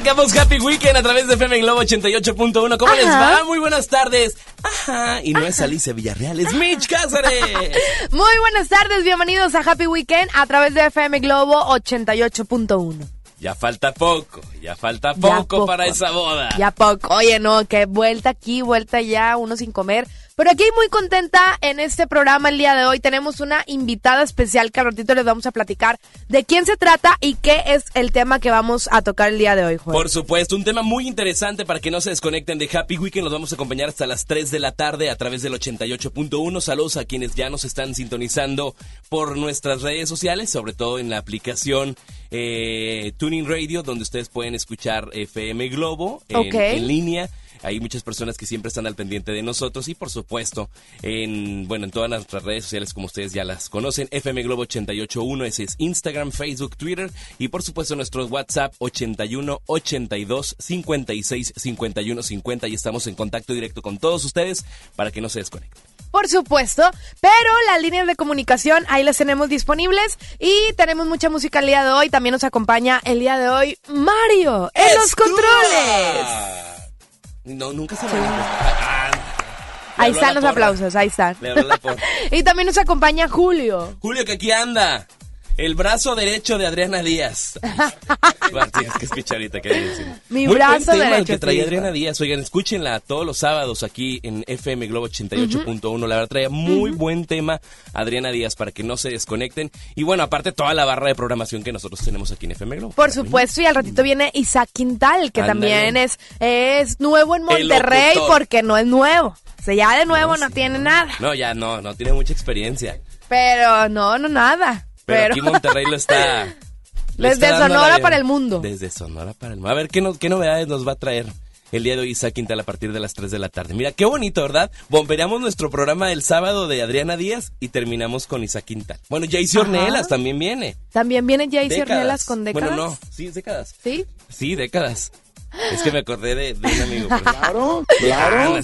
Arrancamos Happy Weekend a través de FM Globo 88.1. ¿Cómo les va? Muy buenas tardes. Ajá. Y no es Alicia Villarreal, es Mitch Cázares. Muy buenas tardes, bienvenidos a Happy Weekend a través de FM Globo 88.1. Ya falta poco, ya falta Ya poco, para esa boda. Ya poco. Oye, no, que vuelta aquí, vuelta allá, uno sin comer. Pero aquí muy contenta en este programa el día de hoy. Tenemos una invitada especial que al ratito les vamos a platicar de quién se trata y qué es el tema que vamos a tocar el día de hoy. Por supuesto, un tema muy interesante para que no se desconecten de Happy Weekend. Los vamos a acompañar hasta las 3 de la tarde a través del 88.1. Saludos a quienes ya nos están sintonizando por nuestras redes sociales, sobre todo en la aplicación eh, Tuning Radio, donde ustedes pueden escuchar FM Globo en línea. Hay muchas personas que siempre están al pendiente de nosotros y por supuesto en bueno en todas nuestras redes sociales como ustedes ya las conocen FM Globo 881 ese es Instagram, Facebook, Twitter y por supuesto nuestro WhatsApp 81 82 56 51 50 y estamos en contacto directo con todos ustedes para que no se desconecten. Por supuesto, pero las líneas de comunicación ahí las tenemos disponibles y tenemos mucha música el día de hoy. También nos acompaña el día de hoy Mario en los controles. No, nunca se me Ah, le Ahí están los porra. aplausos, ahí están. Y también nos acompaña Julio. Julio, que aquí anda. El brazo derecho de Adriana Díaz. Tienes que ahorita que hay decir. Mi Muy brazo buen tema el derecho, que traía. Adriana Díaz. Oigan, escúchenla todos los sábados aquí en FM Globo 88.1. La verdad, traía muy buen tema Adriana Díaz para que no se desconecten. Y bueno, aparte toda la barra de programación que nosotros tenemos aquí en FM Globo. Por supuesto, y al ratito viene Isaac Quintal, que también es, es nuevo en Monterrey porque no es nuevo. O sea, ya de nuevo no, tiene nada. No, ya no, no tiene mucha experiencia. Pero no, no nada. Pero, Pero, aquí Monterrey lo está. Desde está Sonora para el mundo. Desde Sonora para el mundo. A ver ¿qué, no- qué novedades nos va a traer el día de hoy Isaac Quintal a partir de las 3 de la tarde. Mira, qué bonito, ¿verdad? Bombereamos nuestro programa del sábado de Adriana Díaz y terminamos con Isaac Quintal. Bueno, Jaycee Ajá. Ornelas también viene. también viene Décadas. Ornelas con décadas. Bueno, no, sí, décadas. ¿Sí? Sí, décadas. Es que me acordé de, de un amigo. pero- Claro, Ah, claro.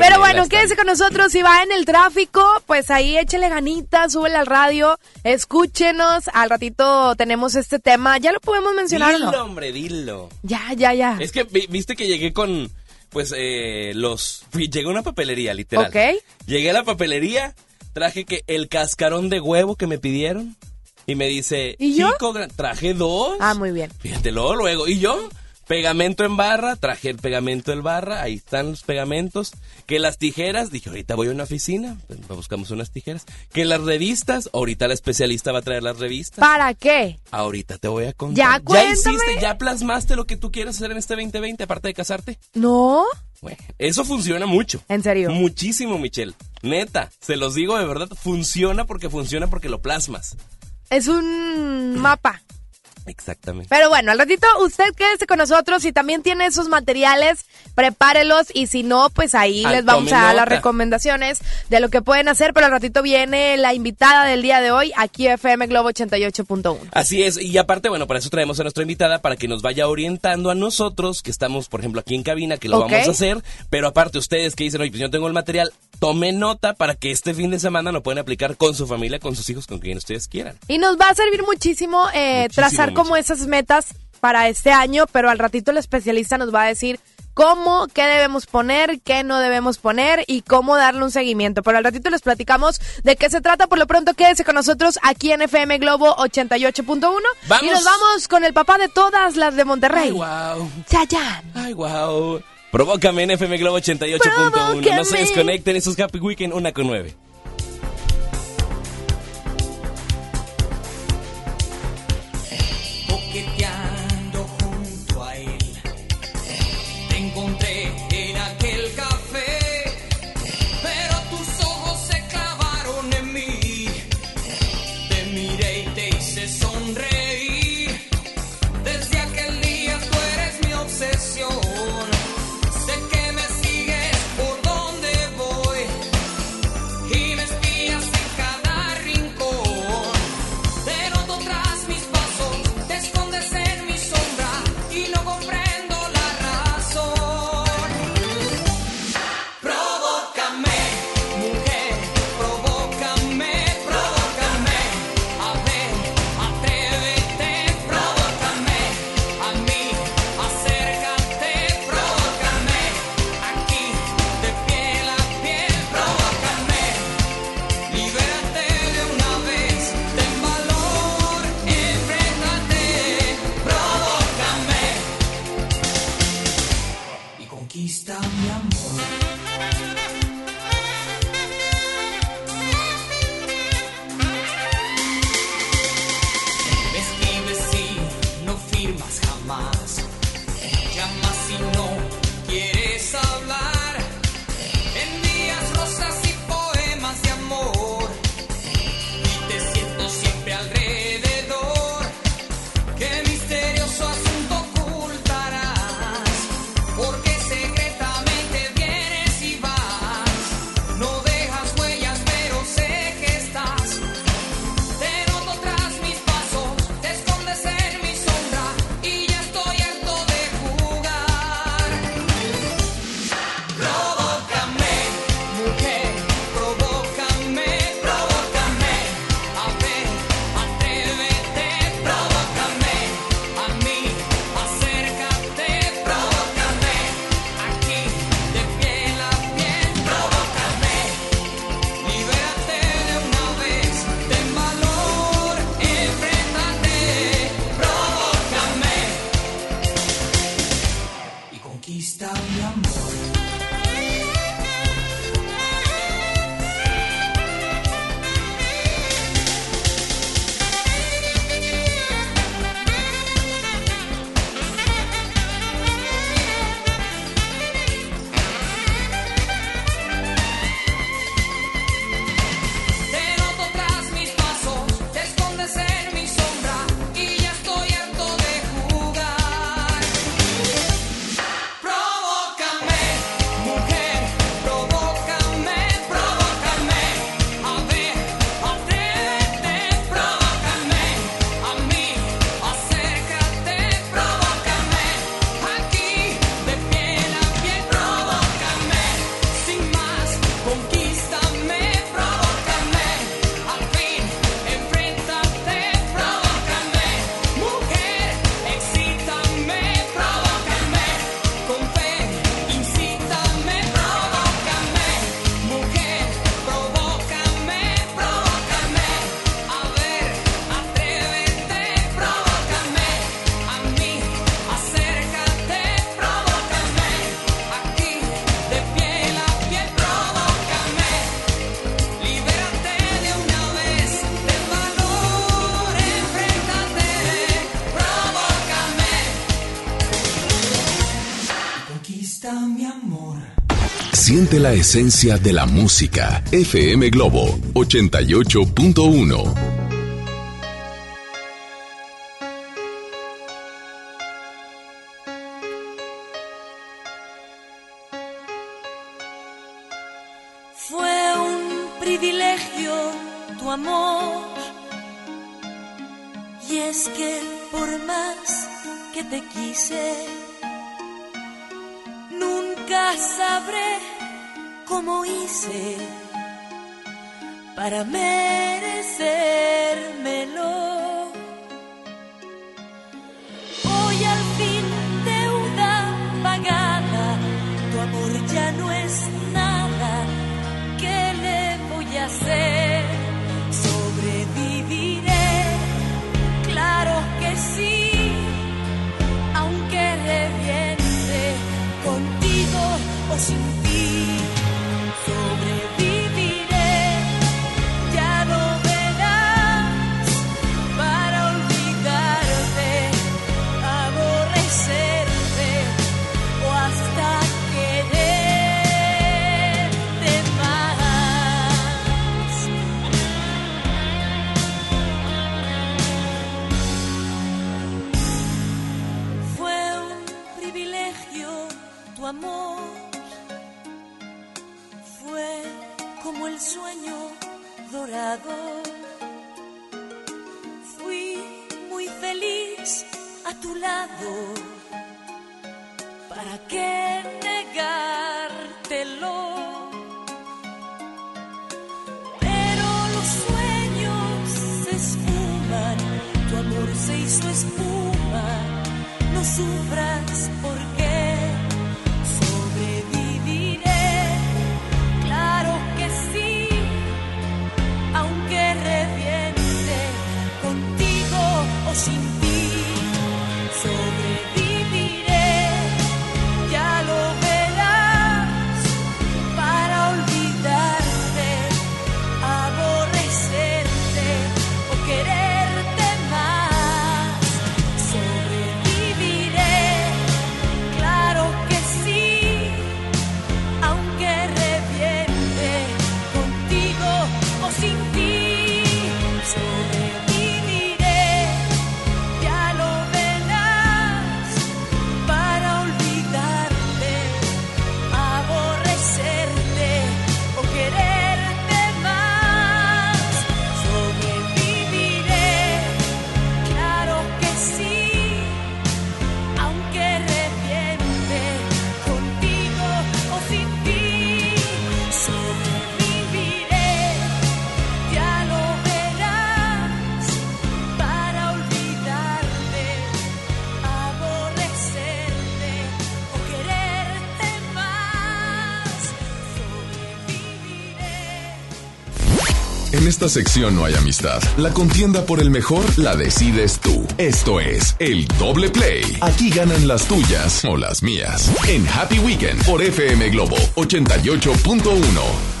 Pero bueno, quédese con nosotros. Si va en el tráfico, pues ahí échele ganitas, súbele al radio, escúchenos. Al ratito tenemos este tema. ¿Ya lo podemos mencionar Dilo, no? hombre, dilo. Ya, ya, ya. Es que vi- viste que llegué con, pues, eh, los... Llegué a una papelería, literal. Ok. Llegué a la papelería, traje que el cascarón de huevo que me pidieron. Y me dice, ¿Y yo? Traje dos. Ah, muy bien. Fíjate, luego, luego. ¿Y yo? Pegamento en barra, traje el pegamento en barra, ahí están los pegamentos. Que las tijeras, dije, ahorita voy a una oficina, pues, buscamos unas tijeras. Que las revistas, ahorita la especialista va a traer las revistas. ¿Para qué? Ahorita te voy a contar. Ya, ¿Ya cuéntame. hiciste, ya plasmaste lo que tú quieres hacer en este 2020, aparte de casarte? ¿No? Bueno, eso funciona mucho. ¿En serio? Muchísimo, Michelle. Neta, se los digo de verdad, funciona porque funciona porque lo plasmas. Es un mapa. Exactamente. Pero bueno, al ratito usted quédese con nosotros. Si también tiene esos materiales, prepárelos. Y si no, pues ahí Ah, les vamos a dar las recomendaciones de lo que pueden hacer. Pero al ratito viene la invitada del día de hoy, aquí FM Globo 88.1. Así es, y aparte, bueno, para eso traemos a nuestra invitada para que nos vaya orientando a nosotros, que estamos, por ejemplo, aquí en cabina, que lo vamos a hacer, pero aparte ustedes que dicen, oye, pues yo tengo el material, tomen nota para que este fin de semana lo pueden aplicar con su familia, con sus hijos, con quien ustedes quieran. Y nos va a servir muchísimo, eh, Muchísimo, trazar como esas metas para este año, pero al ratito el especialista nos va a decir cómo, qué debemos poner, qué no debemos poner y cómo darle un seguimiento. Pero al ratito les platicamos de qué se trata. Por lo pronto quédese con nosotros aquí en FM Globo 88.1 y Vamos. nos vamos con el papá de todas las de Monterrey. Ay, wow. Chayanne. Ay, wow. Provócame en FM Globo 88.1. No se desconecten esos Happy Weekend, una con nueve. Siente la esencia de la música. FM Globo 88.1. sección no hay amistad. La contienda por el mejor la decides tú. Esto es el doble play. Aquí ganan las tuyas o las mías. En Happy Weekend por FM Globo 88.1.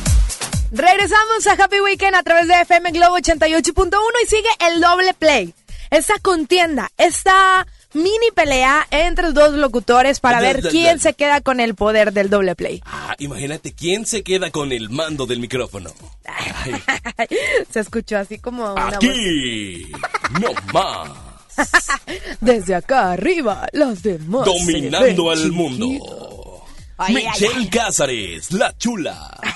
Regresamos a Happy Weekend a través de FM Globo 88.1 y sigue el doble play. Esta contienda, esta mini pelea entre dos locutores para ver quién se queda con el poder del doble play. Ah, imagínate quién se queda con el mando del micrófono. Se escuchó así como una voz. aquí, no más, Desde acá arriba, los demás. dominando al mundo. Ay, Michelle ay. Cázares, la chula.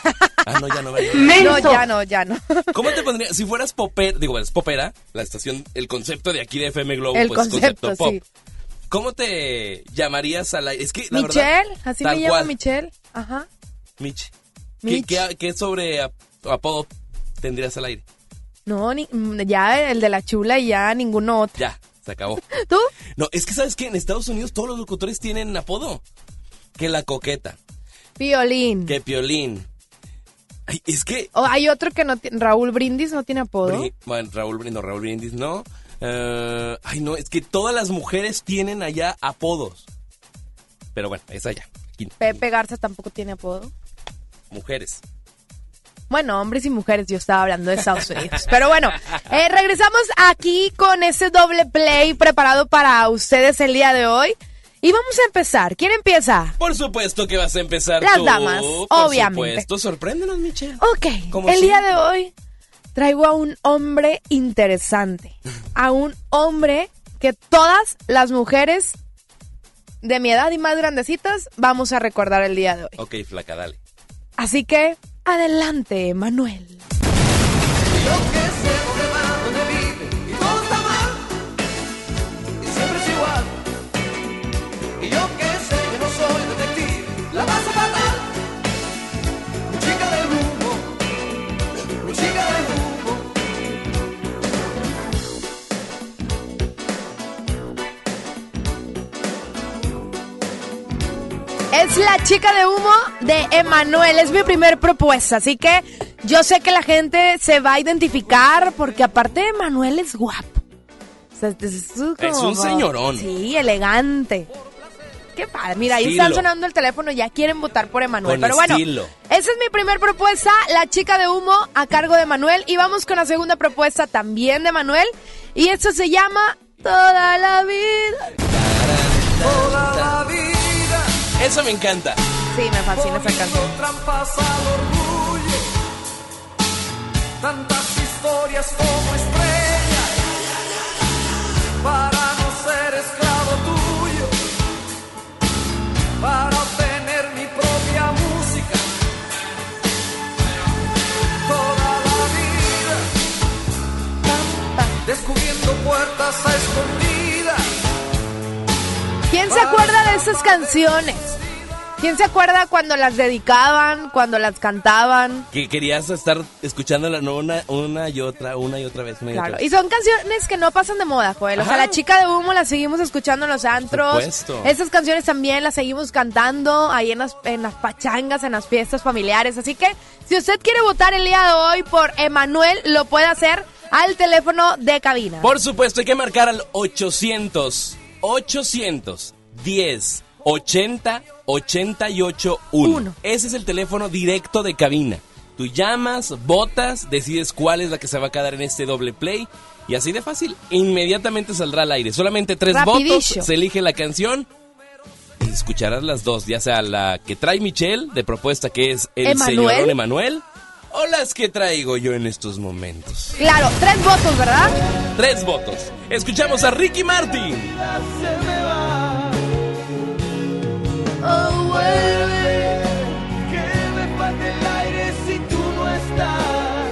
Ah, no, ya no. ya No, no. ya no, ya no. ¿Cómo te pondría? Si fueras popera, digo, es popera, la estación, el concepto de aquí de FM Globo, El pues concepto, pop. sí. ¿Cómo te llamarías al aire? Es que, la Michelle, verdad, así me llama. Michelle. Ajá. Mich. ¿Qué, Mich. qué, qué sobre ap- apodo tendrías al aire? No, ni- mm, ya el de la chula y ya ninguno otro. Ya, se acabó. ¿Tú? No, es que sabes que en Estados Unidos todos los locutores tienen apodo. Que la coqueta, Violín. que piolín. Ay, es que O hay otro que no tiene. Raúl Brindis no tiene apodo. Bri- bueno, Raúl Brindis, no, Raúl Brindis, no. Eh, ay, no, es que todas las mujeres tienen allá apodos. Pero bueno, es allá. Pepe Garza tampoco tiene apodo. mujeres. Bueno, hombres y mujeres, yo estaba hablando de Estados Unidos. Pero bueno, eh, regresamos aquí con ese doble play preparado para ustedes el día de hoy. Y vamos a empezar. ¿Quién empieza? Por supuesto que vas a empezar Las tú. damas, Por obviamente. supuesto, sorpréndenos, Michelle. Ok, Como el día de hoy traigo a un hombre interesante. A un hombre que todas las mujeres de mi edad y más grandecitas vamos a recordar el día de hoy. Ok, flaca, dale. Así que, adelante, Manuel. Es la chica de humo de Emanuel. Es mi primer propuesta. Así que yo sé que la gente se va a identificar porque aparte Emanuel es guapo. O sea, es, es como- Es un señorón. Sí, elegante. Qué padre. Mira, ahí están sonando el teléfono. Ya quieren votar por Emanuel. Pero bueno, estilo. esa es mi primer propuesta. La chica de humo a cargo de Manuel. Y vamos con la segunda propuesta también de Manuel. Y esto se llama Toda la vida. Toda la vida Eso me encanta. Sí, me fascina esa canción. trampas al orgullo. Tantas historias como estrellas para no ser esclavo tuyo, para obtener mi propia música. Toda la vida descubriendo puertas a escondidas. De esas canciones? ¿Quién se acuerda cuando las dedicaban, cuando las cantaban? Que querías estar escuchándola no, una, una y otra, una y otra vez. Una y Claro, otra y son canciones que no pasan de moda, Joel. O sea, la chica de humo la seguimos escuchando en los antros. supuesto. Esas canciones también las seguimos cantando ahí en las, en las pachangas, en las fiestas familiares. Así que, si usted quiere votar el día de hoy por Emanuel, lo puede hacer al teléfono de cabina. Por supuesto, hay que marcar al 800 810 80 88 1. Uno. Ese es el teléfono directo de cabina. Tú llamas, votas, decides cuál es la que se va a quedar en este doble play. Y así de fácil, inmediatamente saldrá al aire. Solamente tres Rapidillo. votos, se elige la canción. Y escucharás las dos, ya sea la que trae Michelle, de propuesta que es el ¿Emanuel? señorón Emanuel, o las que traigo yo en estos momentos. Claro, tres votos, ¿verdad? Tres votos. Escuchamos a Ricky Martin. Oh, vuelve, que me falte el aire si tú no estás.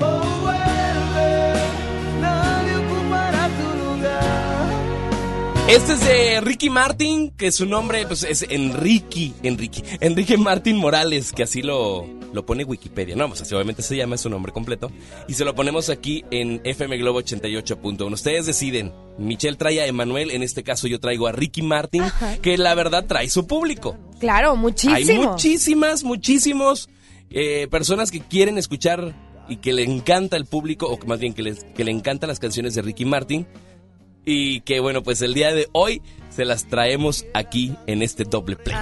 Oh, vuelve, nadie ocupará tu lugar. Este es de Ricky Martin, que su nombre pues, es Enrique, Enrique, Enrique Martin Morales, que así lo, lo pone Wikipedia. No, pues así obviamente se llama es su nombre completo. Y se lo ponemos aquí en FM Globo 88.1. Ustedes deciden. Michelle trae a Emanuel, en este caso yo traigo a Ricky Martin, Ajá. que la verdad trae su público. Claro, muchísimo. Hay muchísimas, muchísimos eh, personas que quieren escuchar y que le encanta el público, o más bien que, les, que le encantan las canciones de Ricky Martin. Y que bueno, pues el día de hoy se las traemos aquí en este doble play.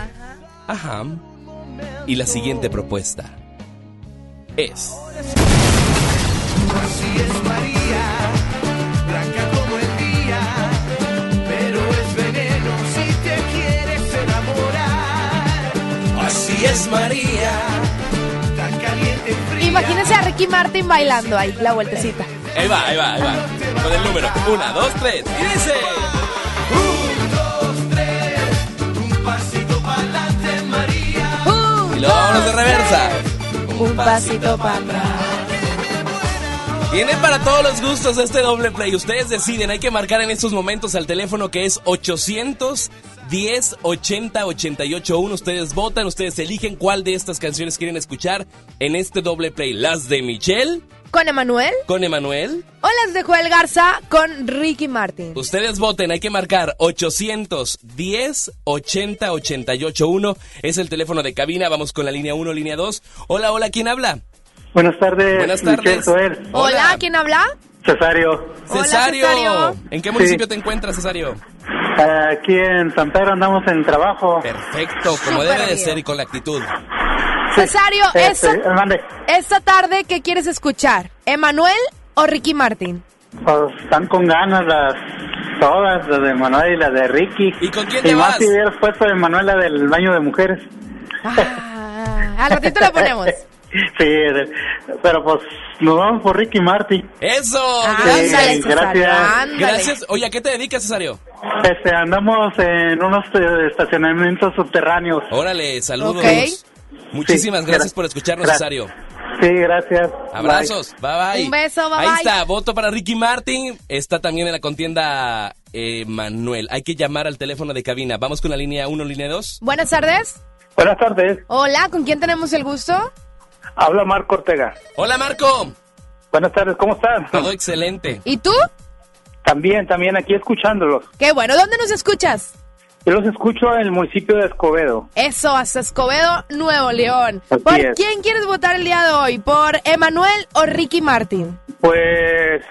Ajá. Y la siguiente propuesta es... Así es María, blanca como el día, pero es veneno si te quieres enamorar. Así es María, tan caliente y fría. Imagínense a Ricky Martin bailando ahí, la vueltecita. Ahí va, ahí va, ahí va. Con el número. Una, dos, tres. Y dice... Un, dos, tres, un pasito para adelante María. Un, Y luego vámonos de reversa. Un pasito para atrás. Para todos los gustos este doble play. Ustedes deciden, hay que marcar en estos momentos al teléfono que es 810 80 88 1. Ustedes votan, ustedes eligen cuál de estas canciones quieren escuchar en este doble play. Las de Michelle ¿Con Emanuel? con Emanuel. ¿O las de Joel Garza con Ricky Martin? Ustedes voten, hay que marcar 810 80 88 1. Es el teléfono de cabina. Vamos con la línea 1, línea 2. Hola, hola, ¿quién habla? Buenas tardes. Buenas tardes. Joel. Hola, Hola. ¿quién habla? Cesario. Hola, Cesario. ¿En qué municipio te encuentras, Cesario? Aquí en San Pedro andamos en trabajo. Perfecto, como debe de bien. ser y con la actitud. Cesario, esta, eh, esta tarde, ¿qué quieres escuchar? ¿Emanuel o Ricky Martin? Pues, están con ganas las todas, las de Manuel y la de Ricky. ¿Y con quién Y te más vas? si hubieras puesto de Manuel la del baño de mujeres. Ah, al ratito la ponemos. Sí, pero pues nos vamos por Ricky Martin. ¡Eso! Ándale, gracias. Cesario, gracias. ándale. Gracias. Oye, ¿a qué te dedicas, Cesario? Este, andamos en unos eh, estacionamientos subterráneos. Órale, saludos. Ok. Muchísimas Sí, gracias gra- por escucharnos, gra- Cesario. Sí, gracias. Abrazos. Bye bye. Un beso, bye, Ahí bye. está, voto para Ricky Martin. Está también en la contienda eh, Manuel. Hay que llamar al teléfono de cabina. Vamos con la línea 1, línea 2. Buenas tardes. Buenas tardes. Hola, ¿con quién tenemos el gusto? Habla Marco Ortega. Hola, Marco. Buenas tardes, ¿cómo están? Todo excelente. ¿Y tú? También, también aquí escuchándolos. Qué bueno, ¿dónde nos escuchas? Yo los escucho en el municipio de Escobedo. Eso, hasta Escobedo, Nuevo León. Así ¿Por es. quién quieres votar el día de hoy? ¿Por Emanuel o Ricky Martin? Pues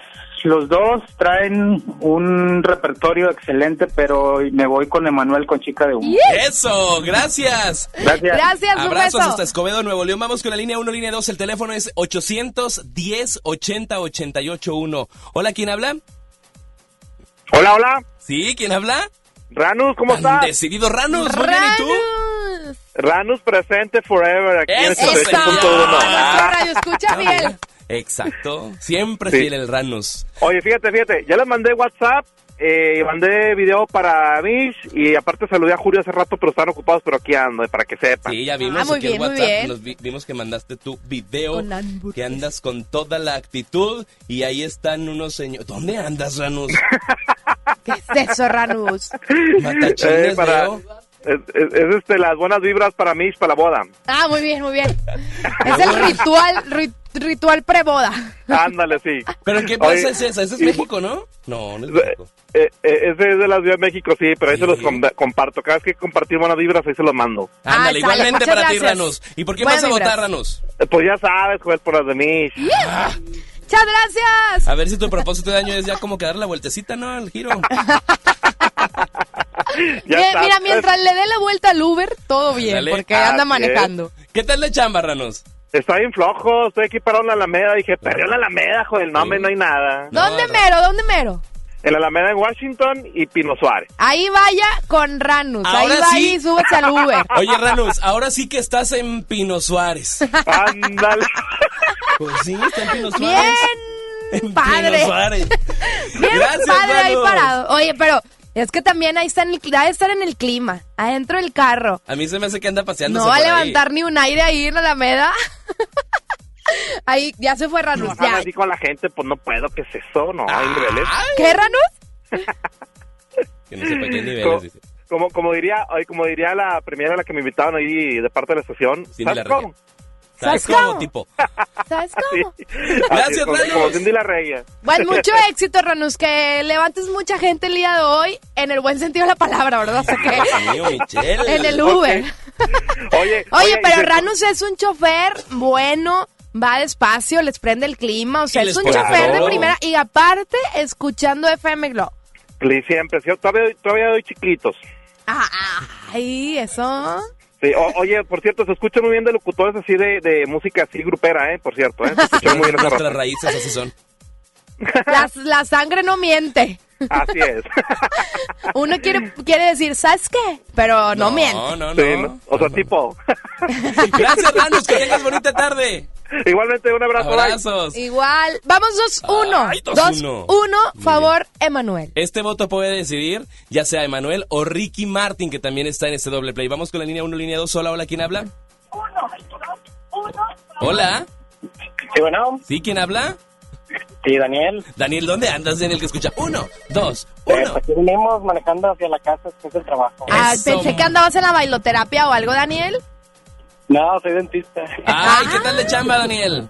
los dos traen un repertorio excelente, pero me voy con Emanuel con Chica de Humo. Eso, gracias. Gracias. Gracias, un Abrazos beso. hasta Escobedo, Nuevo León. Vamos con la línea 1, línea 2. El teléfono es 810 80 88 1. Hola, ¿quién habla? Hola, hola. Sí, ¿quién habla? Ranus, ¿cómo estás? Decidido Ranus. Muy bien, ¿y tú? Ranus. Ranus presente forever aquí en el Eso, 88.1. Nuestro Ah. radio escucha bien. Exacto. Siempre Sí. fiel el Ranus. Oye, fíjate, fíjate, ya les mandé WhatsApp, eh, mandé video para Mish y aparte saludé a Julio hace rato, pero están ocupados, pero aquí ando, para que sepan. Sí, ya vimos Ah, muy aquí en bien, muy WhatsApp. bien. Nos vi- vimos que mandaste tu video. Que andas con toda la actitud. Y ahí están unos señores. ¿Dónde andas, Ranus? ¿Qué es eso, Ranus? Matachines, Eh, para, es, es- es, este, las buenas vibras para Mish, para la boda. Ah, muy bien, muy bien. Es el ritual, ri- ritual preboda. Ándale, sí. ¿Pero qué plaza Oye, es esa? ¿Esa es y- México, no? No, no es Eh, México. eh, ese es de la Ciudad de México, sí, pero ahí Sí. se los com- comparto. Cada vez que compartir buenas vibras, ahí se los mando. Ah, Ándale, sale, igualmente para ti. Ranus. ¿Y por qué Buenas vas a vibras. votar, Ranus? Eh, Pues ya sabes, Joel, por las de Mish. Muchas gracias. A ver si tu propósito de año es ya como que dar la vueltecita, ¿no? Al giro. Ya Mira, está. mira, mientras le dé la vuelta al Uber, todo bien, Dale. porque anda manejando. ¿Qué tal de chamba, Ranus? Está bien flojo, estoy aquí parado en la Alameda. Dije, perdió la Alameda, joder, no, hombre, no hay nada. ¿Dónde mero? ¿Dónde mero? En la Alameda en Washington y Pino Suárez. Ahí vaya con Ranus. Ahora ahí va sí. y súbese al Uber. Oye, Ranus, ahora sí que estás en Pino Suárez. Ándale. Pues sí, está en Pino Suárez. Bien En padre. Pino Suárez. Bien Gracias, padre ahí parado. Oye, pero es que también ahí está en el, ha de estar en el clima, adentro del carro. A mí se me hace que anda paseando No va a levantar ni un aire ahí en la Alameda. ahí ya se fue Ranus. Habla Ya. así con la gente, pues no puedo, ¿qué es eso? No, hay Ah. niveles. ¿Qué, Ranus? Que no sepa qué Como, niveles. dice. como, como diría, como diría la primera a la que me invitaban ahí de parte de la estación. ¿Sabes cómo? ¿Sabes ¿Sabes cómo? cómo, tipo? ¿Sabes Sí. cómo? Gracias, Así, como, Ranus. como Cindy la Regia. Pues mucho éxito, Ranus, que levantes mucha gente el día de hoy, en el buen sentido de la palabra, ¿verdad? O sea que en el Uber. Oye, Oye, pero Ranus es un chofer bueno, va despacio, les prende el clima, o sea, es un chofer de primera y aparte escuchando FM Globo. Sí, siempre, sí, todavía, todavía doy chiquitos. Ah, ay, eso. Sí, o- oye, por cierto, se escuchan muy bien de locutores así de, de música así grupera, ¿eh? Por cierto, ¿eh? Se escuchan muy bien Nuestras raíces así son. Las- la sangre no miente. Así es. Uno quiere, quiere decir, ¿sabes qué? Pero no, miente. No, no, Sí, no. ¿no? O sea, tipo. Gracias, Ranos, que tengas bonita tarde. Igualmente, un abrazo. bye. Abrazos. Igual. Vamos 2-1. Ay, 2-1. 2-1, Muy favor, Emanuel. Este voto puede decidir ya sea Emanuel o Ricky Martin, que también está en este doble play. Vamos con la línea 1, línea 2. Hola, hola, ¿quién habla? Hola. Sí, bueno. ¿Sí? ¿Quién habla? Sí, Daniel. Daniel, ¿dónde andas? Daniel, que escucha. Uno, dos, Pues uno. aquí venimos manejando hacia la casa después del trabajo. Ah, Eso. pensé que andabas en la bailoterapia o algo, Daniel. No, soy dentista. Ay, ¿qué tal de chamba, Daniel?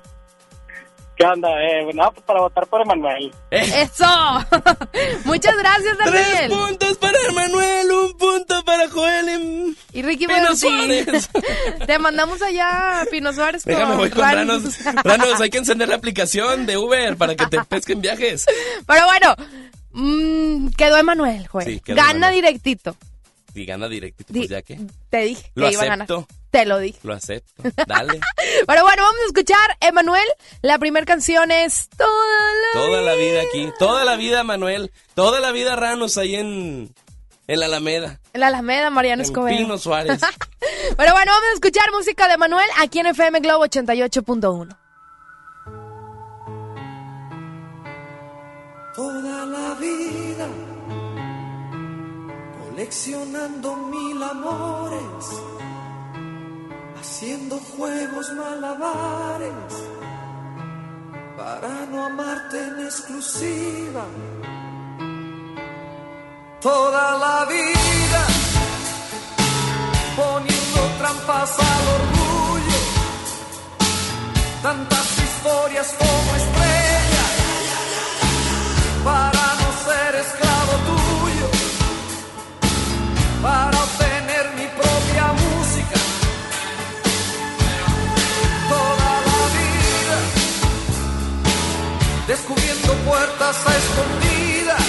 ¿Qué onda? Eh, no, pues para votar por Emanuel. Eh, Eso. Muchas gracias, Tres Daniel. puntos para Emanuel, un punto para Joel. en- Y Ricky Pino. Suárez. Te mandamos allá a Pino Suárez Déjame, voy con Ran- Ranos. Ranos, hay que encender la aplicación de Uber para que te pesquen viajes. Pero bueno, mm, quedó Emanuel, Joel. Sí, quedó Gana directito. Y gana directito, Di- pues ya que Te dije Lo que iba a ganar. acepto. Te lo dije. lo acepto. Dale. Pero bueno, vamos a escuchar, Emanuel. La primera canción es Toda la Toda la vida aquí. Toda la vida, Manuel. Toda la vida, Ranos, ahí en, en la Alameda. La Alameda, Mariano En Escobedo. Pino Suárez. Pero bueno, vamos a escuchar música de Manuel aquí en FM Globo 88.1. toda la vida coleccionando mil amores, haciendo juegos malabares para no amarte en exclusiva. Toda la vida poniendo trampas al orgullo, tantas historias como estrellas para obtener mi propia música. Toda la vida descubriendo puertas a escondidas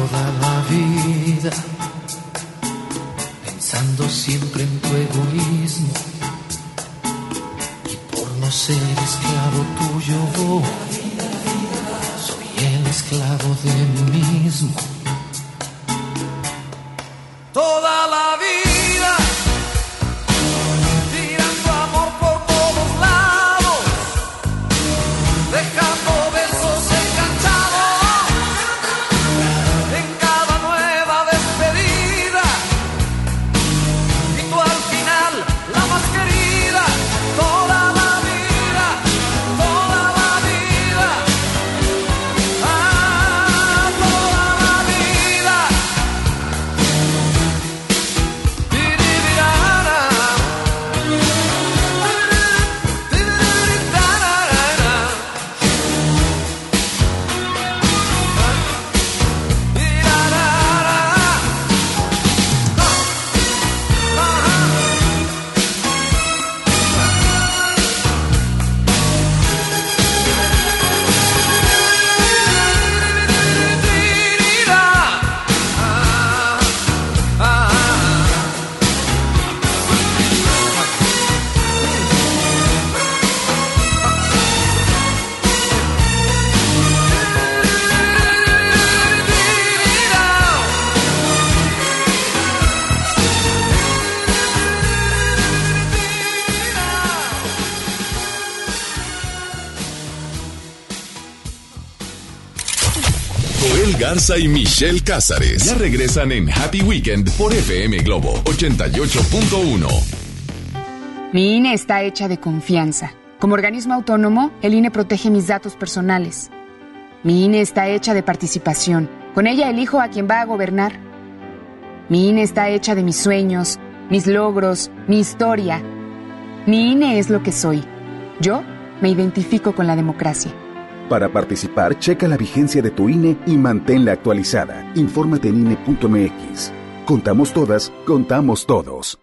toda la vida, pensando siempre en tu egoísmo. Y por no ser esclavo tuyo, soy el esclavo de mí mismo. Y Michelle Cázares ya regresan en Happy Weekend por FM Globo 88.1. Mi INE está hecha de confianza. Como organismo autónomo, el INE protege mis datos personales. Mi INE está hecha de participación. Con ella elijo a quien va a gobernar. Mi INE está hecha de mis sueños, mis logros, mi historia. Mi INE es lo que soy. Yo me identifico con la democracia. Para participar, checa la vigencia de tu INE y manténla actualizada. Infórmate en INE.mx. Contamos todas, contamos todos.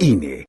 INE.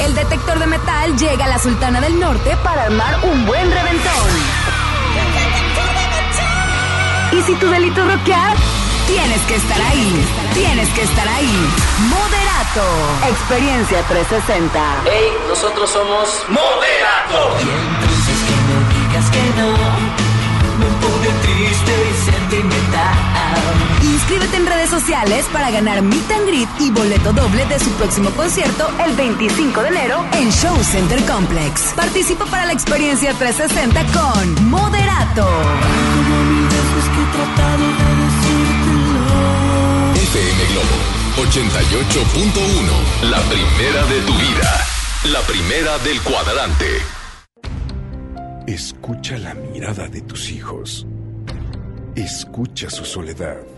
El detector de metal llega a la Sultana del Norte para armar un buen reventón. Y si tu delito es rockear, tienes que estar ahí. Tienes que estar ahí. Moderato. Experiencia 360. Hey, nosotros somos Moderato. Y entonces que me digas que no, me pone triste y sentimental. Inscríbete en redes sociales para ganar Meet and Greet y boleto doble de su próximo concierto el 25 de enero en Show Center Complex. Participa para la experiencia 360 con Moderato. FM Globo 88.1. La primera de tu vida. La primera del cuadrante. Escucha la mirada de tus hijos. Escucha su soledad.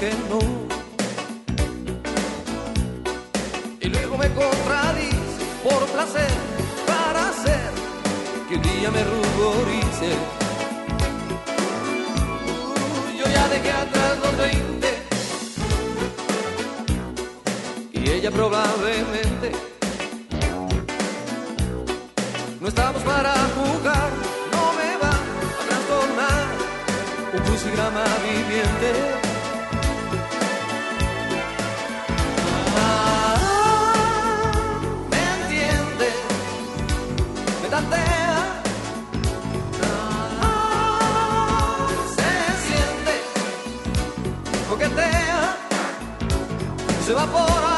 que no. Se evapora.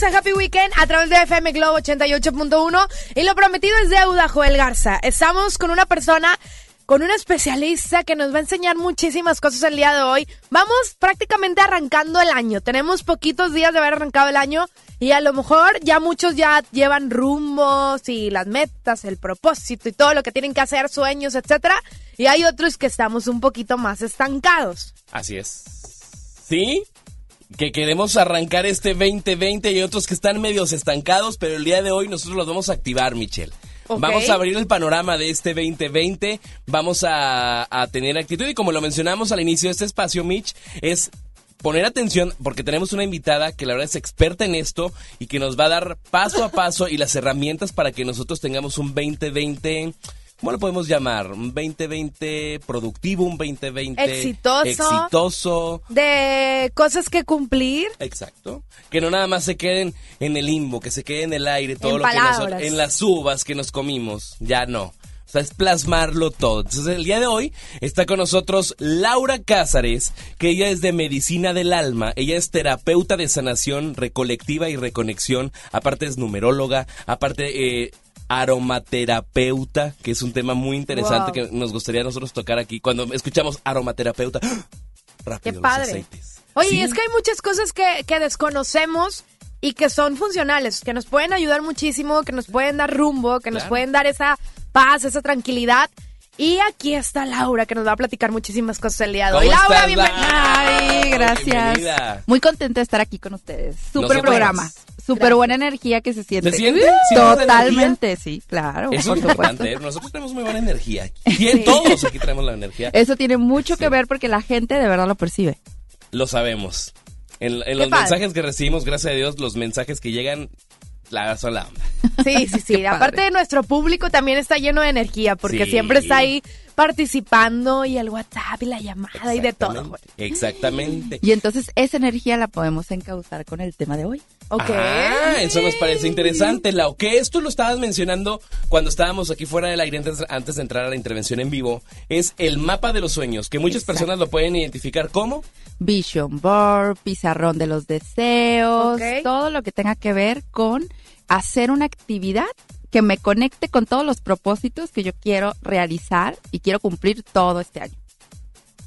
Regresamos a Happy Weekend a través de FM Globo 88.1 y lo prometido es deuda, Joel Garza. Estamos con una persona, con una especialista que nos va a enseñar muchísimas cosas el día de hoy. Vamos prácticamente arrancando el año. Tenemos poquitos días de haber arrancado el año y a lo mejor ya muchos ya llevan rumbos y las metas, el propósito y todo lo que tienen que hacer, sueños, etcétera. Y hay otros que estamos un poquito más estancados. Así es. ¿Sí? Que queremos arrancar este 2020 y otros que están medios estancados, pero el día de hoy nosotros los vamos a activar, Michelle. Vamos a abrir el panorama de este 2020, vamos a, a tener actitud y como lo mencionamos al inicio de este espacio, Mitch, es poner atención porque tenemos una invitada que la verdad es experta en esto y que nos va a dar paso a paso y las herramientas para que nosotros tengamos un 2020 ¿Cómo lo podemos llamar? Un 2020 productivo, un 2020 Exitoso. exitoso. De cosas que cumplir. Exacto. Que no nada más se queden en el limbo, que se quede en el aire todo En lo que palabras. nosotros, en las uvas que nos comimos. Ya no. O sea, es plasmarlo todo. Entonces, el día de hoy está con nosotros Laura Cázares, que ella es de medicina del alma. Ella es terapeuta de sanación recolectiva y reconexión. Aparte es numeróloga. Aparte, eh, aromaterapeuta, que es un tema muy interesante Wow. que nos gustaría a nosotros tocar aquí. Cuando escuchamos aromaterapeuta, ¡ah! rápido Qué los padre. aceites. Oye, Sí. es que hay muchas cosas que, que desconocemos y que son funcionales, que nos pueden ayudar muchísimo, que nos pueden dar rumbo, que nos pueden dar esa paz, esa tranquilidad. Y aquí está Laura, que nos va a platicar muchísimas cosas el día de hoy. ¿Cómo Laura, bienvenida. Ay, gracias. Bienvenida. Muy contenta de estar aquí con ustedes. Súper Nosotros. programa. Súper buena energía que se siente. ¿Se siente? ¿Sientes la Totalmente, sí, claro. Eso por es importante. Nosotros tenemos muy buena energía. ¿Quién? Todos aquí tenemos la energía. Eso tiene mucho que ver porque la gente de verdad lo percibe. Lo sabemos. En, en los padre. mensajes que recibimos, gracias a Dios, los mensajes que llegan, la son la onda. Sí, sí, sí. Aparte de nuestro público también está lleno de energía porque Sí. siempre está ahí participando y el WhatsApp y la llamada y de todo. Exactamente. Y entonces esa energía la podemos encauzar con el tema de hoy. Ok. Ah, eso nos parece interesante, Lau. Que esto lo estabas mencionando cuando estábamos aquí fuera del aire antes, antes de entrar a la intervención en vivo. Es el mapa de los sueños, que muchas Exacto. personas lo pueden identificar como. Vision board, pizarrón de los deseos, todo lo que tenga que ver con hacer una actividad que me conecte con todos los propósitos que yo quiero realizar y quiero cumplir todo este año.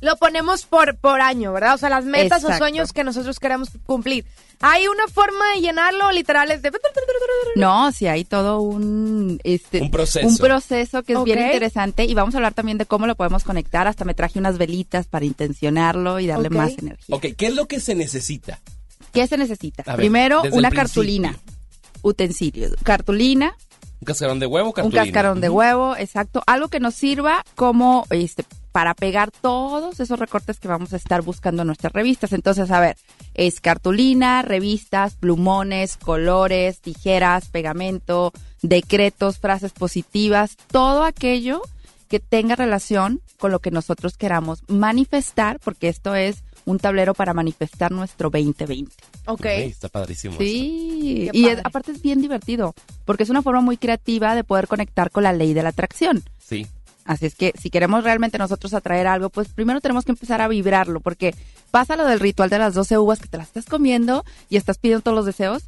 Lo ponemos por, por año, ¿verdad? O sea, las metas o sueños que nosotros queremos cumplir. Hay una forma de llenarlo, literal, es de... No, sí hay todo un este Un proceso. un proceso que es bien interesante y vamos a hablar también de cómo lo podemos conectar. Hasta me traje unas velitas para intencionarlo y darle más energía. Ok, ¿qué es lo que se necesita? ¿Qué se necesita? Ver, Primero, una cartulina, utensilios, cartulina, ¿Un cascarón de huevo o un cartulina? cascarón de huevo, exacto, algo que nos sirva como este para pegar todos esos recortes que vamos a estar buscando en nuestras revistas. Entonces, a ver, es cartulina, revistas, plumones, colores, tijeras, pegamento, decretos, frases positivas, todo aquello que tenga relación con lo que nosotros queramos manifestar, porque esto es un tablero para manifestar nuestro 2020. Ok. Está padrísimo. Sí, y es- aparte es bien divertido, porque es una forma muy creativa de poder conectar con la ley de la atracción. Sí. Así es que si queremos realmente nosotros atraer algo, pues primero tenemos que empezar a vibrarlo, porque pasa lo del ritual de las 12 uvas que te las estás comiendo y estás pidiendo todos los deseos,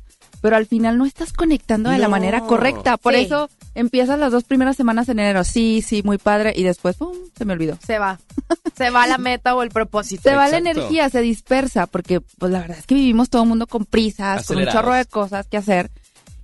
pero al final no estás conectando de la manera correcta. Por Sí. eso empiezas las dos primeras semanas en enero, sí, sí, muy padre, y después, ¡pum!, se me olvidó. Se va. Se va la meta o el propósito. Se va la energía, se dispersa, porque pues la verdad es que vivimos todo el mundo con prisas, con un chorro de cosas que hacer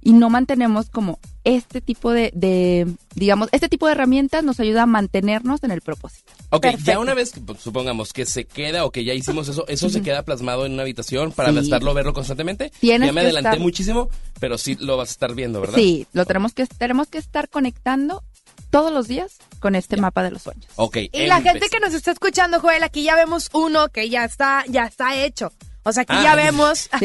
y no mantenemos como este tipo de, de, digamos, este tipo de herramientas nos ayuda a mantenernos en el propósito. Ok, ya una vez pues, supongamos que se queda o que ya hicimos eso, ¿eso se queda plasmado en una habitación para Sí. estarlo verlo constantemente? Tienes ya me adelanté estar- muchísimo, pero sí lo vas a estar viendo, ¿verdad? Sí, lo tenemos que, tenemos que estar conectando todos los días con este mapa de los sueños. Ok. Y la gente que nos está escuchando, Joel, aquí ya vemos uno que ya está, ya está hecho. O sea, aquí Ah. ya vemos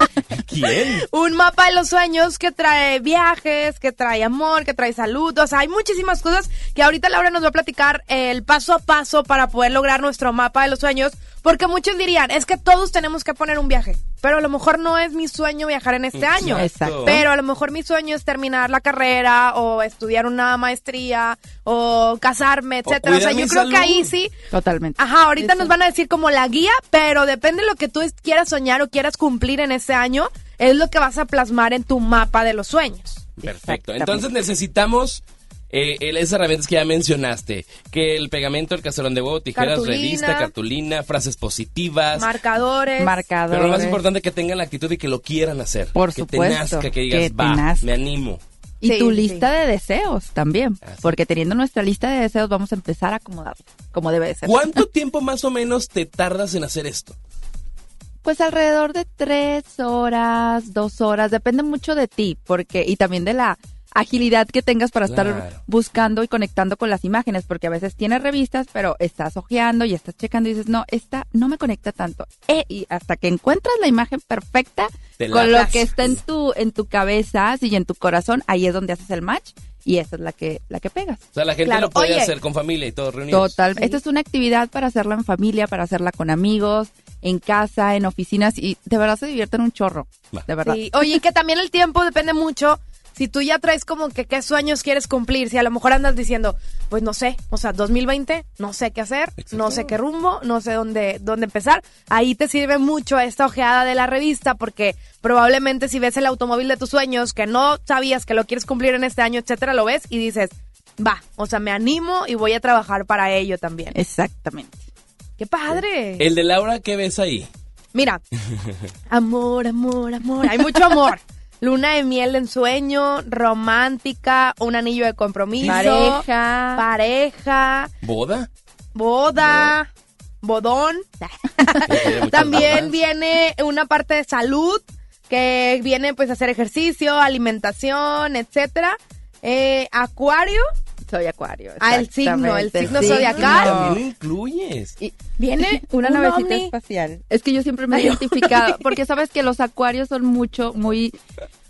¿Quién? un mapa de los sueños que trae viajes, que trae amor, que trae salud. O sea, hay muchísimas cosas que ahorita Laura nos va a platicar el paso a paso para poder lograr nuestro mapa de los sueños. Porque muchos dirían, es que todos tenemos que poner un viaje. Pero a lo mejor no es mi sueño viajar en este año. Exacto. Pero a lo mejor mi sueño es terminar la carrera o estudiar una maestría o casarme, etcétera. O, sea, yo creo que ahí sí Totalmente. Ajá, ahorita Eso. nos van a decir como la guía, pero depende de lo que tú quieras soñar o quieras cumplir en ese año, es lo que vas a plasmar en tu mapa de los sueños. Perfecto. Entonces necesitamos eh, el- esas herramientas que ya mencionaste, que el pegamento, el caserón de huevo, tijeras, Cartulina. revista, cartulina, frases positivas. Marcadores. Marcadores. pero lo más importante que tengan la actitud y que lo quieran hacer. Por que supuesto, te nazca, que digas, que va, nazca". me animo. Y Sí, tu sí. lista de deseos también, porque teniendo nuestra lista de deseos vamos a empezar a acomodarlo, como debe de ser. ¿Cuánto tiempo más o menos te tardas en hacer esto? Pues alrededor de tres horas, dos horas, depende mucho de ti, porque y también de la agilidad que tengas para Claro. estar buscando y conectando con las imágenes, porque a veces tienes revistas, pero estás ojeando y estás checando y dices, no, esta no me conecta tanto. Eh, y hasta que encuentras la imagen perfecta con lo que está en tu, en tu cabeza sí, y en tu corazón, ahí es donde haces el match y esa es la que, la que pegas. O sea, la gente Claro. lo puede Oye. hacer con familia y todos reunidos. Total. Sí. Esta es una actividad para hacerla en familia, para hacerla con amigos, en casa, en oficinas y de verdad se divierten un chorro. Va. De verdad. Sí. Oye, y que también el tiempo depende mucho. Si tú ya traes como que qué sueños quieres cumplir, si a lo mejor andas diciendo, pues no sé, o sea, 2020, no sé qué hacer, Exacto. no sé qué rumbo, no sé dónde, dónde empezar, ahí te sirve mucho esta ojeada de la revista porque probablemente si ves el automóvil de tus sueños que no sabías que lo quieres cumplir en este año, etcétera, lo ves y dices, va, o sea, me animo y voy a trabajar para ello también. Exactamente. ¡Qué padre! El de Laura, ¿qué ves ahí? Mira, amor, amor, amor. Hay mucho amor. Luna de miel en sueño, romántica, un anillo de compromiso, Pareja. pareja, ¿Boda? boda, bodón. También viene una parte de salud que viene pues a hacer ejercicio, alimentación, etcétera. Eh, acuario, Soy acuario. Ah, el signo, el signo zodiacal. También lo incluyes. viene Una un navecita ovni. espacial. Es que yo siempre me he identificado, porque sabes que los acuarios son mucho, muy,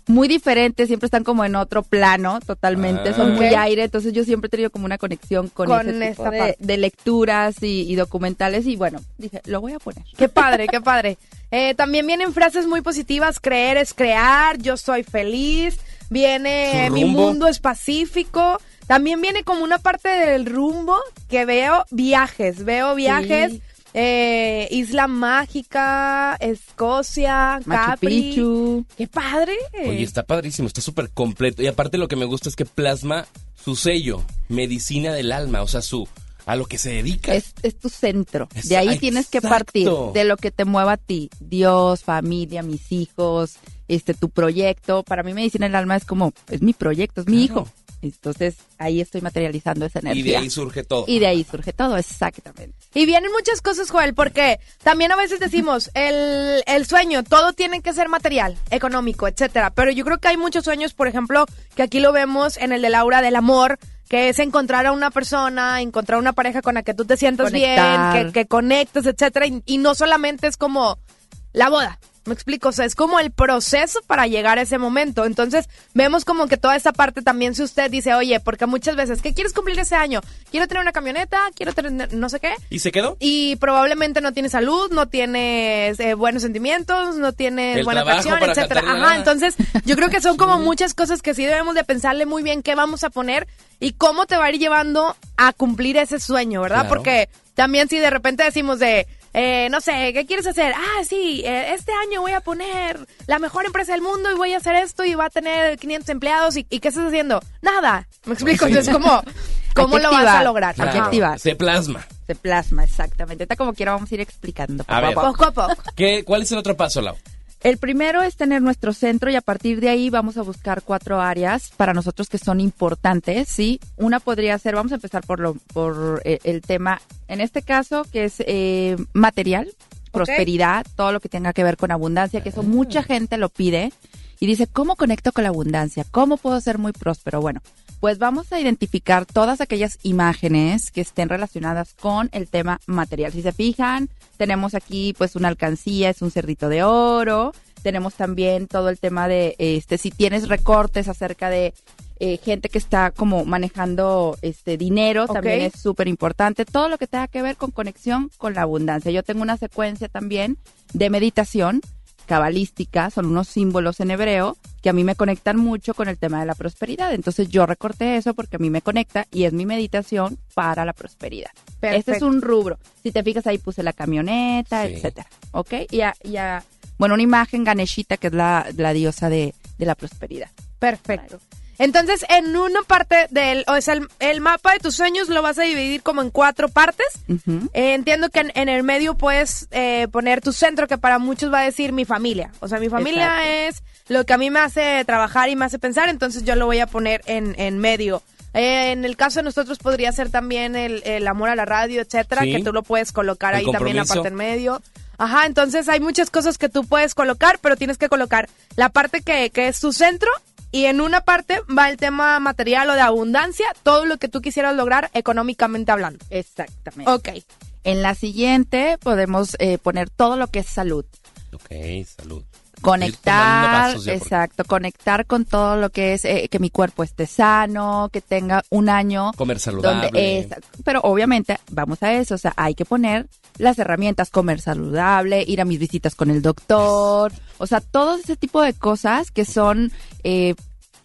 muy diferentes, siempre están como en otro plano totalmente, Ah. son muy Ok. aire, entonces yo siempre he tenido como una conexión con, Con ese tipo esta de, parte. de lecturas y, y documentales y bueno, dije, lo voy a poner. Qué padre, qué padre. Eh, también vienen frases muy positivas, creer es crear, yo soy feliz, viene mi mundo es pacífico. También viene como una parte del rumbo que veo viajes, veo viajes, Sí. eh, Isla Mágica, Escocia, Machu Capri. Picchu. Qué padre. Oye, está padrísimo, está súper completo. Y aparte lo que me gusta es que plasma su sello, medicina del alma, o sea, su a lo que se dedica. Es, es tu centro. Es- de ahí tienes que partir de lo que te mueva a ti. Dios, familia, mis hijos, este tu proyecto. Para mí medicina del alma es como, es mi proyecto, es mi hijo. Entonces ahí estoy materializando esa energía. y de ahí surge todo. Y de ahí surge todo, exactamente. Y vienen muchas cosas, Joel, porque también a veces decimos, el, el sueño, todo tiene que ser material, económico, etcétera. Pero yo creo que hay muchos sueños, por ejemplo, que aquí lo vemos en el de Laura del amor, que es encontrar a una persona, encontrar una pareja con la que tú te sientas Conectar. bien, que, que conectes, etcétera. Y, y no solamente es como la boda. Me explico, o sea, es como el proceso para llegar a ese momento. Entonces, vemos como que toda esa parte también, si usted dice, oye, porque muchas veces, ¿qué quieres cumplir ese año? Quiero tener una camioneta, quiero tener no sé qué. ¿Y se quedó? Y probablemente no tienes salud, no tienes eh, buenos sentimientos, no tienes El buena atracción, etcétera. Ajá, nada. entonces yo creo que son como muchas cosas que sí debemos de pensarle muy bien qué vamos a poner y cómo te va a ir llevando a cumplir ese sueño, ¿verdad? Claro. Porque también si de repente decimos de, eh, no sé, ¿qué quieres hacer? Ah, sí, eh, este año voy a poner la mejor empresa del mundo y voy a hacer esto y va a tener 500 empleados y, ¿y qué estás haciendo? Nada, me explico, Sí. entonces ¿cómo que lo vas a lograr? activar. Se plasma. Se plasma, exactamente. Ahorita como quiera vamos a ir explicando. A ver. Poco a poco. ¿Qué, ¿Cuál es el otro paso, Lau? El primero es tener nuestro centro y a partir de ahí vamos a buscar cuatro áreas para nosotros que son importantes, ¿sí? Una podría ser, vamos a empezar por, lo, por eh, el tema, en este caso, que es eh, material, prosperidad, todo lo que tenga que ver con abundancia, que eso mucha gente lo pide y dice, ¿cómo conecto con la abundancia? ¿Cómo puedo ser muy próspero? Bueno, pues vamos a identificar todas aquellas imágenes que estén relacionadas con el tema material. Si se fijan, tenemos aquí pues una alcancía, es un cerdito de oro. Tenemos también todo el tema de, este, si tienes recortes acerca de eh, gente que está como manejando este dinero, también es súper importante. Todo lo que tenga que ver con conexión con la abundancia. Yo tengo una secuencia también de meditación cabalística, son unos símbolos en hebreo que a mí me conectan mucho con el tema de la prosperidad. Entonces yo recorté eso porque a mí me conecta y es mi meditación para la prosperidad. Este es Perfecto. un rubro. Si te fijas ahí puse la camioneta, Sí. etcétera. ¿Ok? Y a, y a- bueno, una imagen Ganeshita que es la, la diosa de, de la prosperidad. Perfecto. Entonces, en una parte del, o sea, el, el mapa de tus sueños lo vas a dividir como en cuatro partes. Eh, entiendo que en, en el medio puedes eh, poner tu centro, que para muchos va a decir mi familia. O sea, mi familia es lo que a mí me hace trabajar y me hace pensar, entonces yo lo voy a poner en, en medio. Eh, en el caso de nosotros podría ser también el, el amor a la radio, etcétera, Sí. que tú lo puedes colocar El ahí también la parte en medio. Ajá, entonces hay muchas cosas que tú puedes colocar, pero tienes que colocar la parte que, que es tu centro y en una parte va el tema material o de abundancia, todo lo que tú quisieras lograr económicamente hablando. Exactamente. Ok. En la siguiente podemos eh, poner todo lo que es salud. Ok, salud. Conectar, pasos porque- exacto, conectar con todo lo que es eh, que mi cuerpo esté sano, que tenga un año Comer saludable. donde es, pero obviamente vamos a eso, o sea, hay que poner las herramientas, comer saludable, ir a mis visitas con el doctor, o sea, todo ese tipo de cosas que son eh,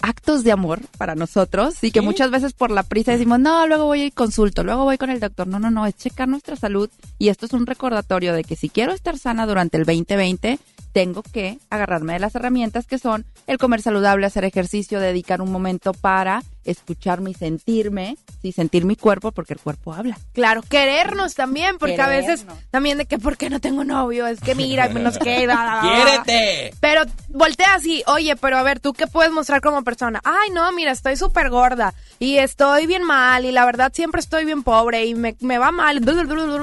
actos de amor para nosotros y que Sí. muchas veces por la prisa decimos, no, luego voy y consulto, luego voy con el doctor. No, no, no, es checar nuestra salud y esto es un recordatorio de que si quiero estar sana durante el 2020, tengo que agarrarme de las herramientas que son el comer saludable, hacer ejercicio, dedicar un momento para escucharme y sentirme, sí, sentir mi cuerpo porque el cuerpo habla. Claro, querernos también, porque a veces también de que ¿por qué no tengo novio? Es que mira, qué. bla, bla, bla. ¡Quiérete! Pero voltea así, oye, pero a ver, ¿tú qué puedes mostrar como persona? Ay, no, mira, estoy súper gorda y estoy bien mal y la verdad siempre estoy bien pobre y me, me va mal.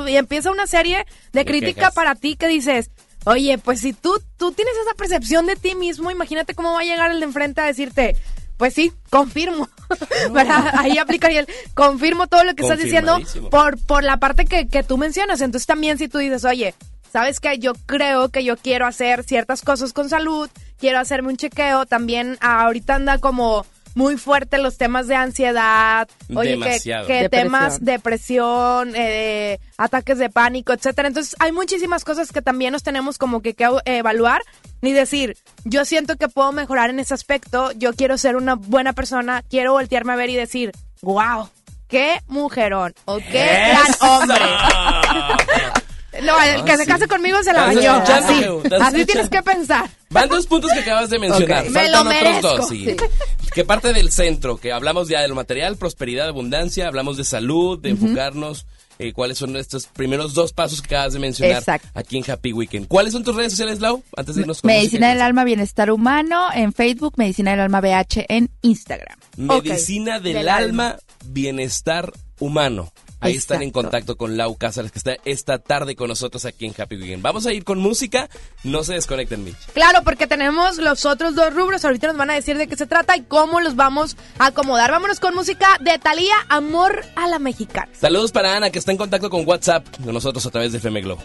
Y empieza una serie de De crítica quejas. para ti que dices, oye, pues si tú, tú tienes esa percepción de ti mismo, imagínate cómo va a llegar el de enfrente a decirte, pues sí, confirmo. Ahí aplicaría el confirmo todo lo que estás diciendo por, por la parte que, que tú mencionas. Entonces también si tú dices, oye, ¿sabes qué? Yo creo que yo quiero hacer ciertas cosas con salud, quiero hacerme un chequeo, también ah, ahorita anda como muy fuerte los temas de ansiedad, oye, que, Depresión. temas depresión, eh, ataques de pánico, etcétera. Entonces hay muchísimas cosas que también nos tenemos como que, que evaluar y decir, yo siento que puedo mejorar en ese aspecto, yo quiero ser una buena persona, quiero voltearme a ver y decir, wow, qué mujerón o qué gran hombre. No, el que Ah, se sí. case conmigo se la ¿Estás bañó. Así, tienes que pensar. Van dos puntos que acabas de mencionar. Ok. Me Faltan lo otros dos. sí. Sí. Que parte del centro, que hablamos ya de lo material, prosperidad, abundancia, hablamos de salud, de enfocarnos. eh, ¿Cuáles son estos primeros dos pasos que acabas de mencionar Exacto. aquí en Happy Weekend? ¿Cuáles son tus redes sociales, Lau? Antes de irnos con Medicina del. Alma Bienestar Humano en Facebook, Medicina del Alma BH en Instagram. Medicina del, Del alma, bienestar humano. Ahí están en contacto con Lau Cázares, que está esta tarde con nosotros aquí en Happy Weekend. Vamos a ir con música. No se desconecten, Mitch. Claro, porque tenemos los otros dos rubros. Ahorita nos van a decir de qué se trata y cómo los vamos a acomodar. Vámonos con música de Talía, Amor a la Mexicana. Saludos para Ana, que está en contacto con WhatsApp con nosotros a través de FM Globo.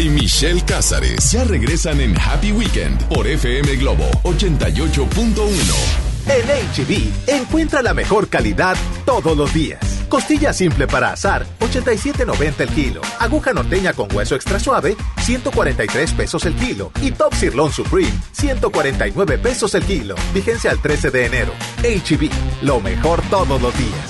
Y Michelle Cázares ya regresan en Happy Weekend por FM Globo 88.1. En HB, encuentra la mejor calidad todos los días. Costilla simple para asar, 87.90 el kilo. Aguja norteña con hueso extra suave, 143 pesos el kilo. Y Top Sirloin Supreme, 149 pesos el kilo. Vigencia al 13 de enero. HB, lo mejor todos los días.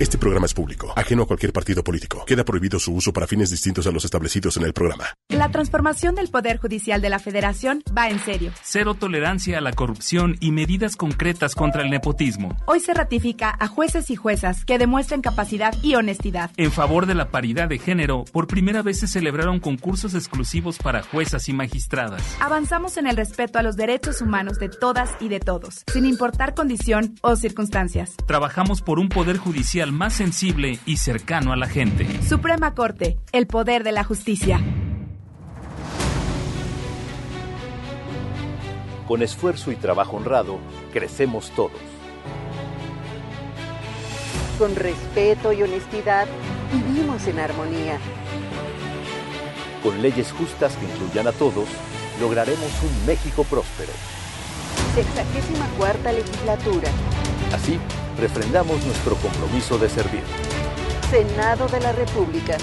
Este programa es público, ajeno a cualquier partido político. Queda prohibido su uso para fines distintos a los establecidos en el programa. La transformación del Poder Judicial de la Federación va en serio. Cero tolerancia a la corrupción y medidas concretas contra el nepotismo. Hoy se ratifica a jueces y juezas que demuestren capacidad y honestidad. En favor de la paridad de género, por primera vez se celebraron concursos exclusivos para juezas y magistradas. Avanzamos en el respeto a los derechos humanos de todas y de todos, sin importar condición o circunstancias. Trabajamos por un Poder Judicial más sensible y cercano a la gente. Suprema Corte, el poder de la justicia. Con esfuerzo y trabajo honrado, crecemos todos. Con respeto y honestidad, vivimos en armonía. Con leyes justas que incluyan a todos, lograremos un México próspero. Sexagésima cuarta legislatura. Así, refrendamos nuestro compromiso de servir. Senado de la República.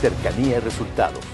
Cercanía y resultados.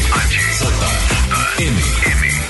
J, M, M,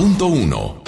1.1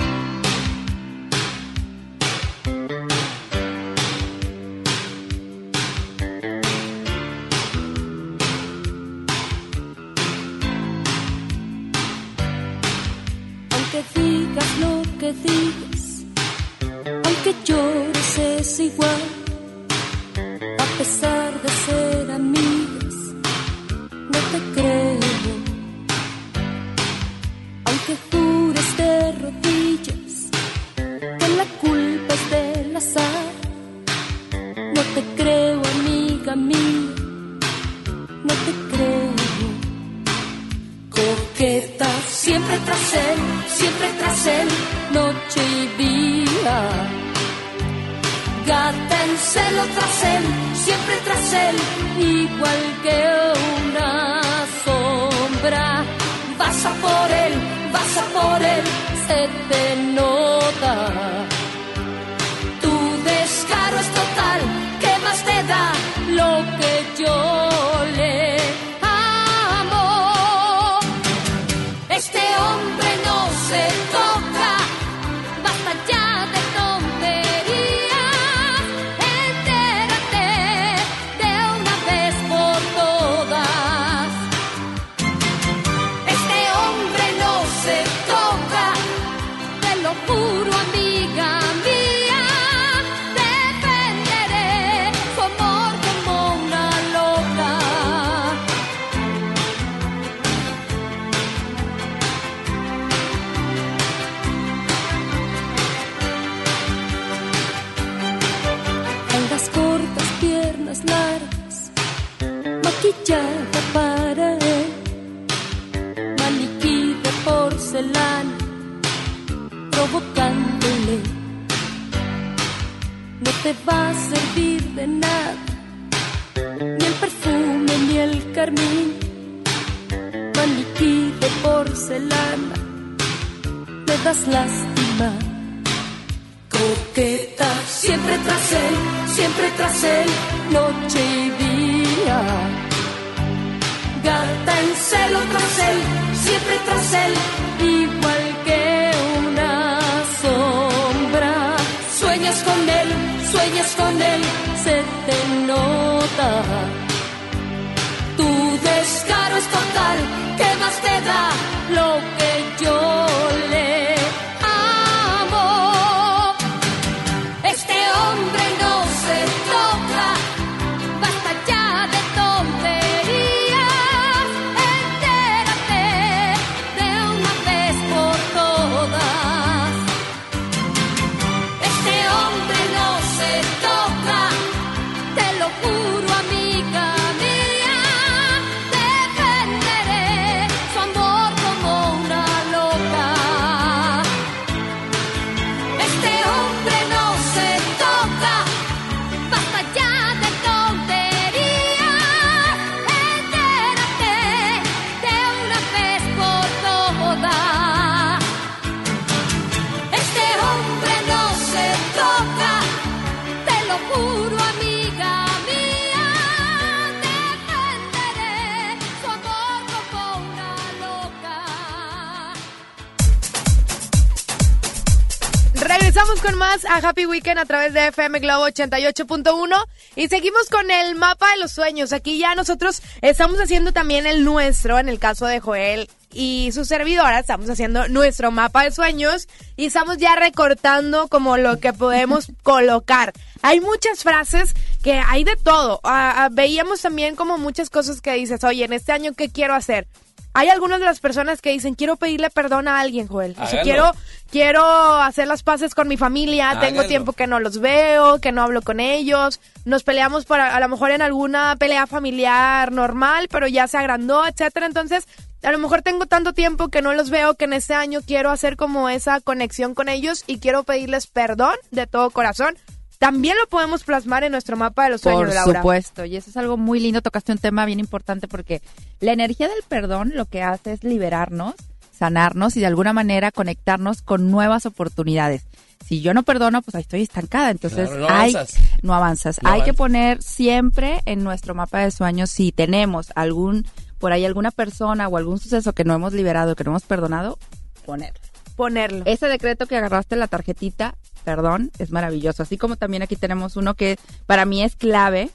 Regresamos con más a Happy Weekend a través de FM Globo 88.1 y seguimos con el mapa de los sueños. Aquí ya nosotros estamos haciendo también el nuestro, en el caso de Joel y su servidora, estamos haciendo nuestro mapa de sueños y estamos ya recortando como lo que podemos colocar. Hay muchas frases que hay de todo. Ah, ah, veíamos también como muchas cosas que dices, oye, en este año, ¿qué quiero hacer? Hay algunas de las personas que dicen, quiero pedirle perdón a alguien, Joel. O sea, quiero, quiero hacer las paces con mi familia, tengo Hágalo. tiempo que no los veo, que no hablo con ellos, nos peleamos por a, a lo mejor en alguna pelea familiar normal, pero ya se agrandó, etcétera. Entonces, a lo mejor tengo tanto tiempo que no los veo que en este año quiero hacer como esa conexión con ellos y quiero pedirles perdón de todo corazón. También lo podemos plasmar en nuestro mapa de los sueños, Por Laura. supuesto, y eso es algo muy lindo, tocaste un tema bien importante porque la energía del perdón lo que hace es liberarnos, sanarnos y de alguna manera conectarnos con nuevas oportunidades. Si yo no perdono, pues ahí estoy estancada, entonces Claro, no hay avanzas. no avanzas. No hay que poner siempre en nuestro mapa de sueños si tenemos algún por ahí alguna persona o algún suceso que no hemos liberado, que no hemos perdonado, ponerlo. Ponerlo. Ese decreto que agarraste en la tarjetita, perdón, es maravilloso. Así como también aquí tenemos uno que para mí es clave.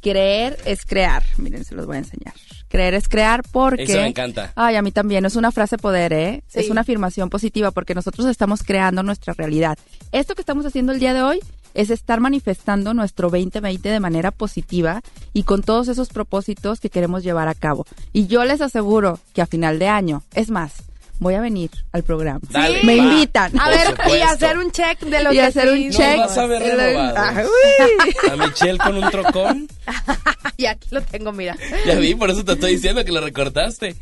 Creer es crear. Miren, se los voy a enseñar. Creer es crear porque... Eso me encanta. Ay, a mí también. Es una frase poder, ¿eh? Sí. Es una afirmación positiva porque nosotros estamos creando nuestra realidad. Esto que estamos haciendo el día de hoy es estar manifestando nuestro 2020 de manera positiva y con todos esos propósitos que queremos llevar a cabo. Y yo les aseguro que a final de año, es más, voy a venir al programa. Dale, Me va. invitan. A ver, y hacer un check de lo Y que hacer un check. Nos vas a ver renovado. Ah. A Michelle con un trocón. Y aquí lo tengo, mira. Ya vi, por eso te estoy diciendo que lo recortaste.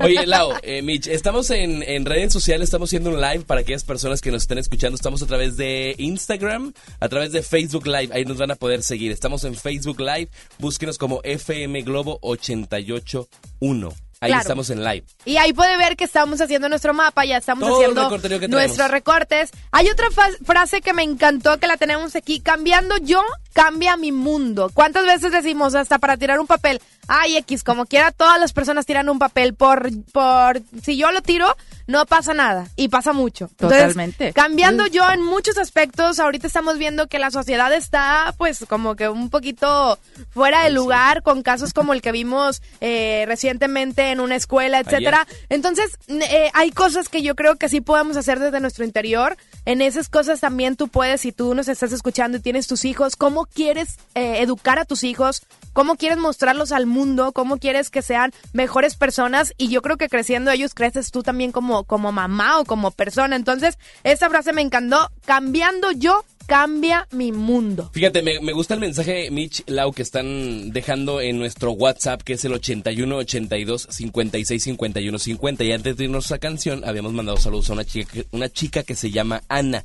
Oye, Lau, eh, Mitch, estamos en, en redes sociales, estamos haciendo un live para aquellas personas que nos estén escuchando. Estamos a través de Instagram, a través de Facebook Live. Ahí nos van a poder seguir. Estamos en Facebook Live. Búsquenos como FM Globo 881. Ahí Claro. estamos en live. Y ahí puede ver que estamos haciendo nuestro mapa, ya estamos Todo haciendo nuestros recortes. Hay otra frase que me encantó que la tenemos aquí, cambiando yo, cambia mi mundo. ¿Cuántas veces decimos hasta para tirar un papel? Ay, X, como quiera, todas las personas tiran un papel por, por, si yo lo tiro, no pasa nada. Y pasa mucho. Entonces, Totalmente. cambiando yo en muchos aspectos, ahorita estamos viendo que la sociedad está, pues, como que un poquito fuera de lugar con casos como el que vimos eh, recientemente en una escuela, etcétera. Entonces, eh, hay cosas que yo creo que sí podemos hacer desde nuestro interior. En esas cosas también tú puedes, si tú nos estás escuchando y tienes tus hijos, cómo quieres eh, educar a tus hijos, cómo quieres mostrarlos al mundo, cómo quieres que sean mejores personas y yo creo que creciendo ellos creces tú también como, como mamá o como persona. Entonces, esa frase me encantó, cambiando yo, cambia mi mundo. Fíjate, me, me gusta el mensaje, Mitch, Lau, que están dejando en nuestro WhatsApp, que es el 81 82 56 51 50. Y antes de irnos a canción, habíamos mandado saludos a una chica, que- una chica que se llama Ana.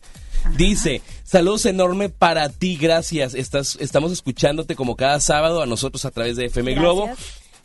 Dice, saludos enorme para ti, gracias. Estás, estamos escuchándote como cada sábado a nosotros a través de FM Globo.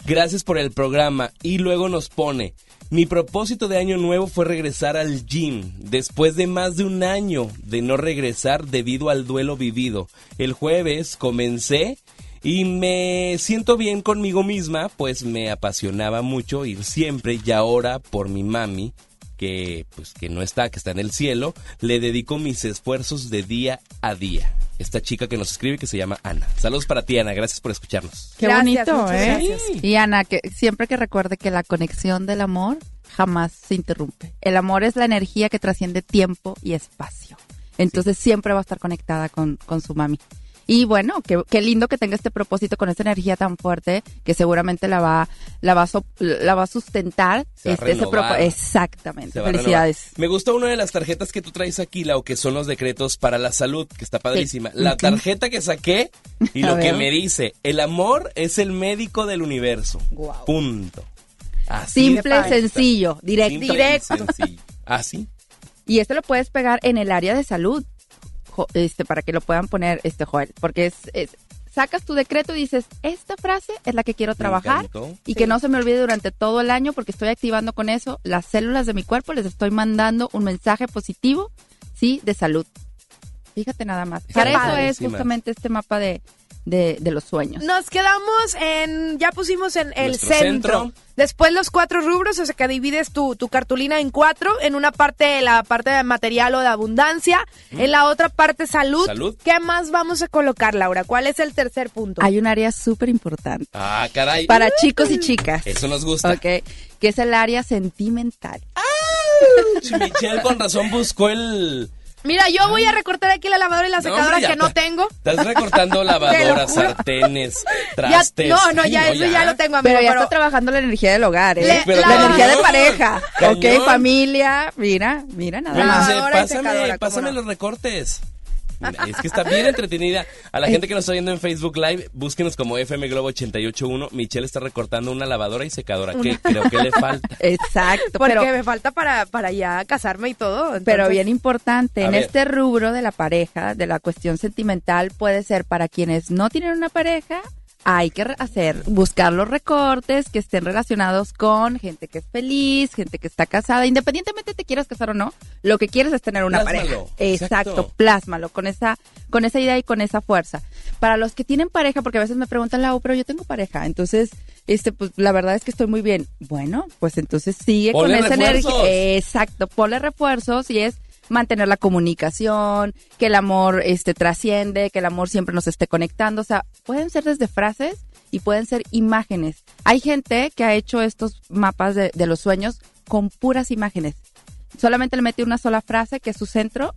Gracias por el programa. Y luego nos pone, mi propósito de año nuevo fue regresar al gym, después de más de un año de no regresar debido al duelo vivido. El jueves comencé y me siento bien conmigo misma, pues me apasionaba mucho ir siempre y ahora por mi mami, que pues que no está, que está en el cielo, le dedico mis esfuerzos de día a día. Esta chica que nos escribe que se llama Ana. Saludos para ti, Ana. Gracias por escucharnos. Qué Gracias, bonito, ¿eh? gracias. Y Ana, que siempre que recuerde que la conexión del amor jamás se interrumpe. El amor es la energía que trasciende tiempo y espacio. Entonces siempre va a estar conectada con, con su mami. Y bueno, qué, qué lindo que tenga este propósito con esta energía tan fuerte que seguramente la va, la va, a so- la va a sustentar. Se va a este, renovar. Exactamente. Felicidades. Me gusta una de las tarjetas que tú traes aquí, Lau, que son los decretos para la salud, que está padrísima. La tarjeta que saqué y lo que me dice, el amor es el médico del universo. Punto. Así Simple, sencillo. Simple y Directo. sencillo. Así. Y este lo puedes pegar en el área de salud, este, para que lo puedan poner, este, Joel, porque es, es- sacas tu decreto y dices, esta frase es la que quiero trabajar y que no se me olvide durante todo el año porque estoy activando con eso las células de mi cuerpo, les estoy mandando un mensaje positivo, sí, de salud. Fíjate nada más. Para eso es justamente este mapa de, de, de los sueños. Nos quedamos en, ya pusimos en el Nuestro centro. centro. Después los cuatro rubros, o sea que divides tu, tu cartulina en cuatro. En una parte, la parte de material o de abundancia. En la otra parte, salud. Salud. ¿Qué más vamos a colocar, Laura? ¿Cuál es el tercer punto? Hay un área súper importante Ah, caray. para chicos y chicas. Eso nos gusta. Ok, que es el área sentimental. Michelle con razón buscó el... Mira, yo voy a recortar aquí la lavadora y la No, secadora que no tengo. Estás recortando lavadoras, sartenes, Ya- trastes. no, no, ya eso ya lo tengo, amigo. Pero ya pero- está trabajando la energía del hogar, ¿eh? Le- Pero la energía de pareja. Cañón. Ok, familia. Mira, mira nada más. pásame, secadora, ¿cómo pásame no? los recortes. Es que está bien entretenida. A la gente que nos está viendo en Facebook Live, búsquenos como FM Globo 881. Michelle está recortando una lavadora y secadora. que Una- creo que le falta? Exacto, Porque pero, me falta para, para ya casarme y todo. pero bien importante, en ver. este rubro de la pareja, de la cuestión sentimental, puede ser para quienes no tienen una pareja, hay que hacer, buscar los recortes que estén relacionados con gente que es feliz, gente que está casada, independientemente te quieras casar o no, lo que quieres es tener una Plásmalo, pareja. Exacto, exacto. plásmalo con esa, con esa idea y con esa fuerza. Para los que tienen pareja, porque a veces me preguntan, Lau, pero yo tengo pareja, entonces, este, pues la verdad es que estoy muy bien. Bueno, pues entonces sigue Ponle con esa energía. Exacto, ponle refuerzos y es mantener la comunicación, que el amor este trasciende, que el amor siempre nos esté conectando, o sea, pueden ser desde frases y pueden ser imágenes. Hay gente que ha hecho estos mapas de, de los sueños con puras imágenes. Solamente le mete una sola frase que es su centro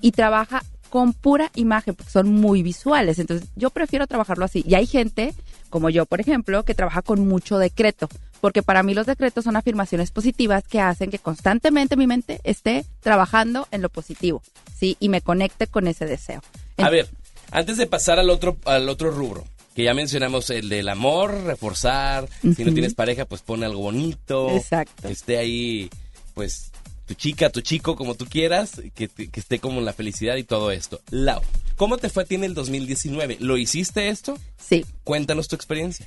y trabaja con pura imagen, porque son muy visuales. Entonces, yo prefiero trabajarlo así. Y hay gente, como yo, por ejemplo, que trabaja con mucho decreto, porque para mí los decretos son afirmaciones positivas que hacen que constantemente mi mente esté trabajando en lo positivo, ¿sí? Y me conecte con ese deseo. A ver, antes de pasar al otro, al otro rubro, que ya mencionamos el del amor, reforzar. Si no tienes pareja, pues pone algo bonito. Exacto. Que esté ahí, pues, tu chica, tu chico, como tú quieras, que, que esté como en la felicidad y todo esto. Lau, ¿cómo te fue a ti en el 2019? ¿Lo hiciste esto? Sí. Cuéntanos tu experiencia.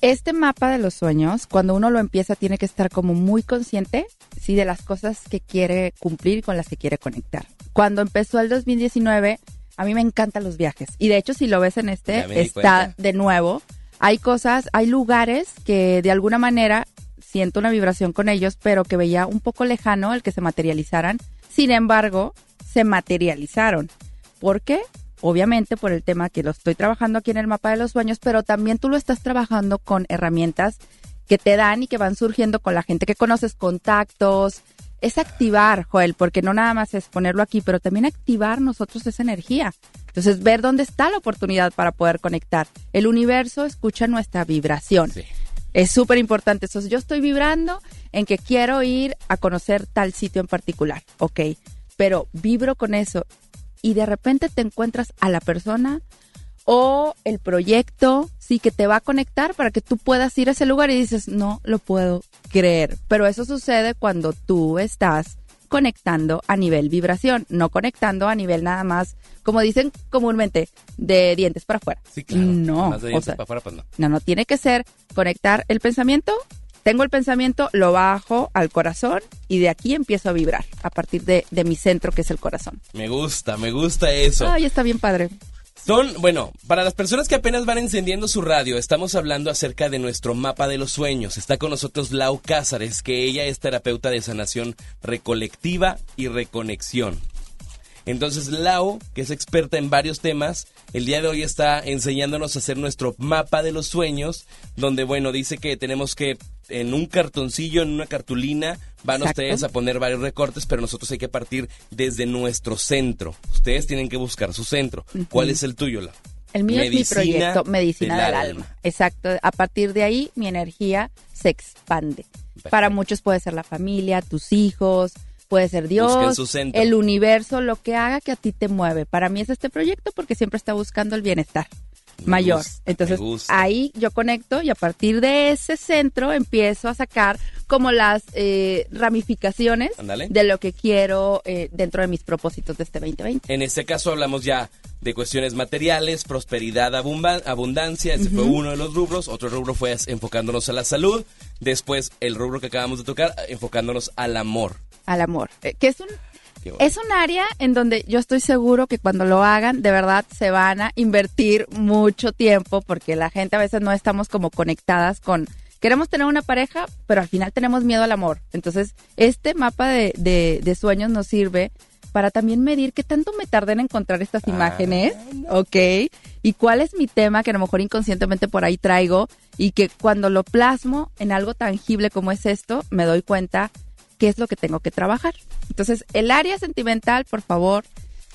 Este mapa de los sueños, cuando uno lo empieza, tiene que estar como muy consciente, sí, de las cosas que quiere cumplir y con las que quiere conectar. Cuando empezó el 2019, a mí me encantan los viajes. Y de hecho, si lo ves en este, está de nuevo. Hay cosas, hay lugares que de alguna manera siento una vibración con ellos, pero que veía un poco lejano el que se materializaran. Sin embargo, se materializaron. ¿Por qué? Obviamente por el tema que lo estoy trabajando aquí en el mapa de los sueños, pero también tú lo estás trabajando con herramientas que te dan y que van surgiendo con la gente que conoces, contactos. Es activar, Joel, porque no nada más es ponerlo aquí, pero también activar nosotros esa energía. Entonces, ver dónde está la oportunidad para poder conectar. El universo escucha nuestra vibración. Es súper importante. Entonces, yo estoy vibrando en que quiero ir a conocer tal sitio en particular, ¿ok? Pero vibro con eso y de repente te encuentras a la persona o el proyecto, sí, que te va a conectar para que tú puedas ir a ese lugar y dices, no lo puedo creer. Pero eso sucede cuando tú estás conectando a nivel vibración, no conectando a nivel nada más, como dicen comúnmente, de dientes para afuera. Sí, claro. No, Más de o dientes sea, para afuera, pues no. no, no, tiene que ser conectar el pensamiento. Tengo el pensamiento, lo bajo al corazón y de aquí empiezo a vibrar a partir de, de mi centro que es el corazón. Me gusta, me gusta eso. Ay, está bien padre. Son, bueno, para las personas que apenas van encendiendo su radio, estamos hablando acerca de nuestro mapa de los sueños. Está con nosotros Lau Cázares, que ella es terapeuta de sanación recolectiva y reconexión. Entonces Lau, que es experta en varios temas, el día de hoy está enseñándonos a hacer nuestro mapa de los sueños, donde, bueno, dice que tenemos que en un cartoncillo, en una cartulina, van Exacto. ustedes a poner varios recortes, pero nosotros hay que partir desde nuestro centro. Ustedes tienen que buscar su centro. ¿Cuál es el tuyo, Lau? El mío es mi proyecto, Medicina del del, alma. alma. Exacto. A partir de ahí, mi energía se expande. Para muchos puede ser la familia, tus hijos, puede ser Dios, el universo, lo que haga que a ti te mueve. Para mí es este proyecto porque siempre está buscando el bienestar mayor. gusta, Entonces, ahí yo conecto y a partir de ese centro empiezo a sacar como las eh, ramificaciones de lo que quiero eh, dentro de mis propósitos de este 2020. En este caso hablamos ya de cuestiones materiales, prosperidad, abundancia, ese fue uno de los rubros, otro rubro fue enfocándonos a la salud, después el rubro que acabamos de tocar, enfocándonos al amor. Al amor, eh, que es un bueno. es un área en donde yo estoy seguro que cuando lo hagan de verdad se van a invertir mucho tiempo porque la gente a veces no estamos como conectadas con queremos tener una pareja pero al final tenemos miedo al amor entonces este mapa de, de- de sueños nos sirve para también medir qué tanto me tardé en encontrar estas Ah, imágenes, ¿ok? Y cuál es mi tema que a lo mejor inconscientemente por ahí traigo y que cuando lo plasmo en algo tangible como es esto, me doy cuenta qué es lo que tengo que trabajar. Entonces, el área sentimental, por favor,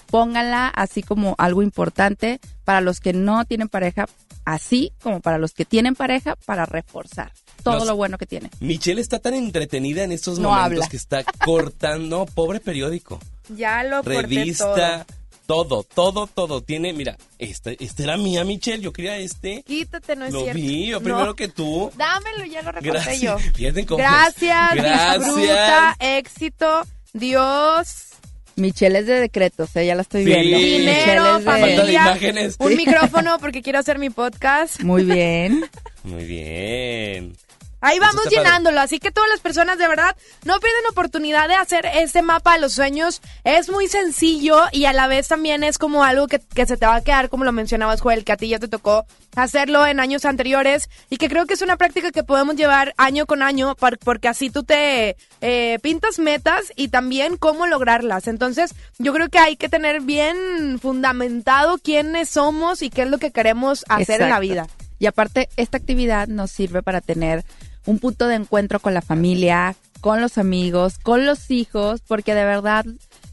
pónganla así como algo importante para los que no tienen pareja, así como para los que tienen pareja, para reforzar todo Nos- lo bueno que tiene. Michelle está tan entretenida en estos No momentos habla. que está cortando, pobre periódico, Ya lo corté revista, todo, todo, todo. Tiene, mira, esta, esta era mía, Michelle, yo quería este. Quítate, no es Lo cierto. vi, yo No. primero que tú. Dámelo, ya lo recorté Gracias. yo. Fíjate cómo- Gracias, Gracias. disfruta, éxito, Dios, Michelle es de decretos, eh, ya la estoy Sí. viendo. dinero, Michelle es de- Falta de familia, imágenes. un micrófono porque quiero hacer mi podcast. Muy bien. Muy bien. Ahí Eso vamos padre. llenándolo, así que todas las personas de verdad no pierden oportunidad de hacer este mapa de los sueños. Es muy sencillo y a la vez también es como algo que, que se te va a quedar, como lo mencionabas, Joel, que a ti ya te tocó hacerlo en años anteriores y que creo que es una práctica que podemos llevar año con año porque así tú te eh, pintas metas y también cómo lograrlas. Entonces yo creo que hay que tener bien fundamentado quiénes somos y qué es lo que queremos hacer en la vida. Y aparte, esta actividad nos sirve para tener un punto de encuentro con la familia, con los amigos, con los hijos, porque de verdad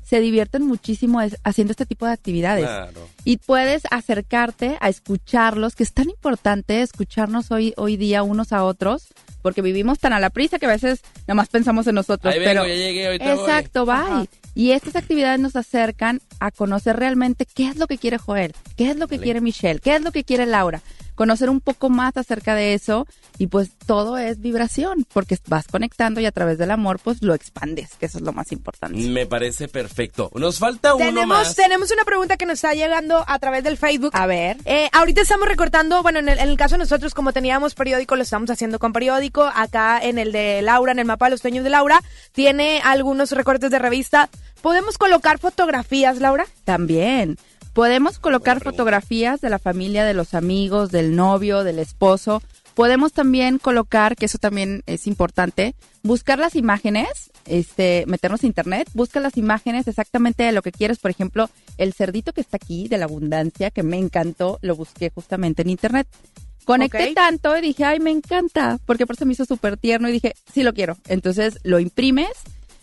se divierten muchísimo haciendo este tipo de actividades. Claro. Y puedes acercarte a escucharlos, que es tan importante escucharnos hoy, hoy día unos a otros, porque vivimos tan a la prisa que a veces nada más pensamos en nosotros. Ahí vengo, pero ya llegué, ahorita voy. Exacto, bye. Ajá. Y estas actividades nos acercan a conocer realmente qué es lo que quiere Joel, qué es lo que Vale. quiere Michelle, qué es lo que quiere Laura. Conocer un poco más acerca de eso y pues todo es vibración, porque vas conectando y a través del amor pues lo expandes, que eso es lo más importante. Me parece perfecto. Nos falta uno Tenemos, más. tenemos una pregunta que nos está llegando a través del Facebook. A ver. Eh, ahorita estamos recortando, bueno, en el, en el caso de nosotros, como teníamos periódico, lo estamos haciendo con periódico. Acá en el de Laura, en el mapa de los sueños de Laura, tiene algunos recortes de revista. ¿Podemos colocar fotografías, Laura? También. Podemos colocar fotografías de la familia, de los amigos, del novio, del esposo. Podemos también colocar, que eso también es importante, buscar las imágenes, este, meternos a internet, busca las imágenes exactamente de lo que quieres. Por ejemplo, el cerdito que está aquí, de la abundancia, que me encantó, lo busqué justamente en internet. Conecté tanto y dije, ay, me encanta, porque por eso me hizo súper tierno y dije, sí lo quiero. Entonces lo imprimes,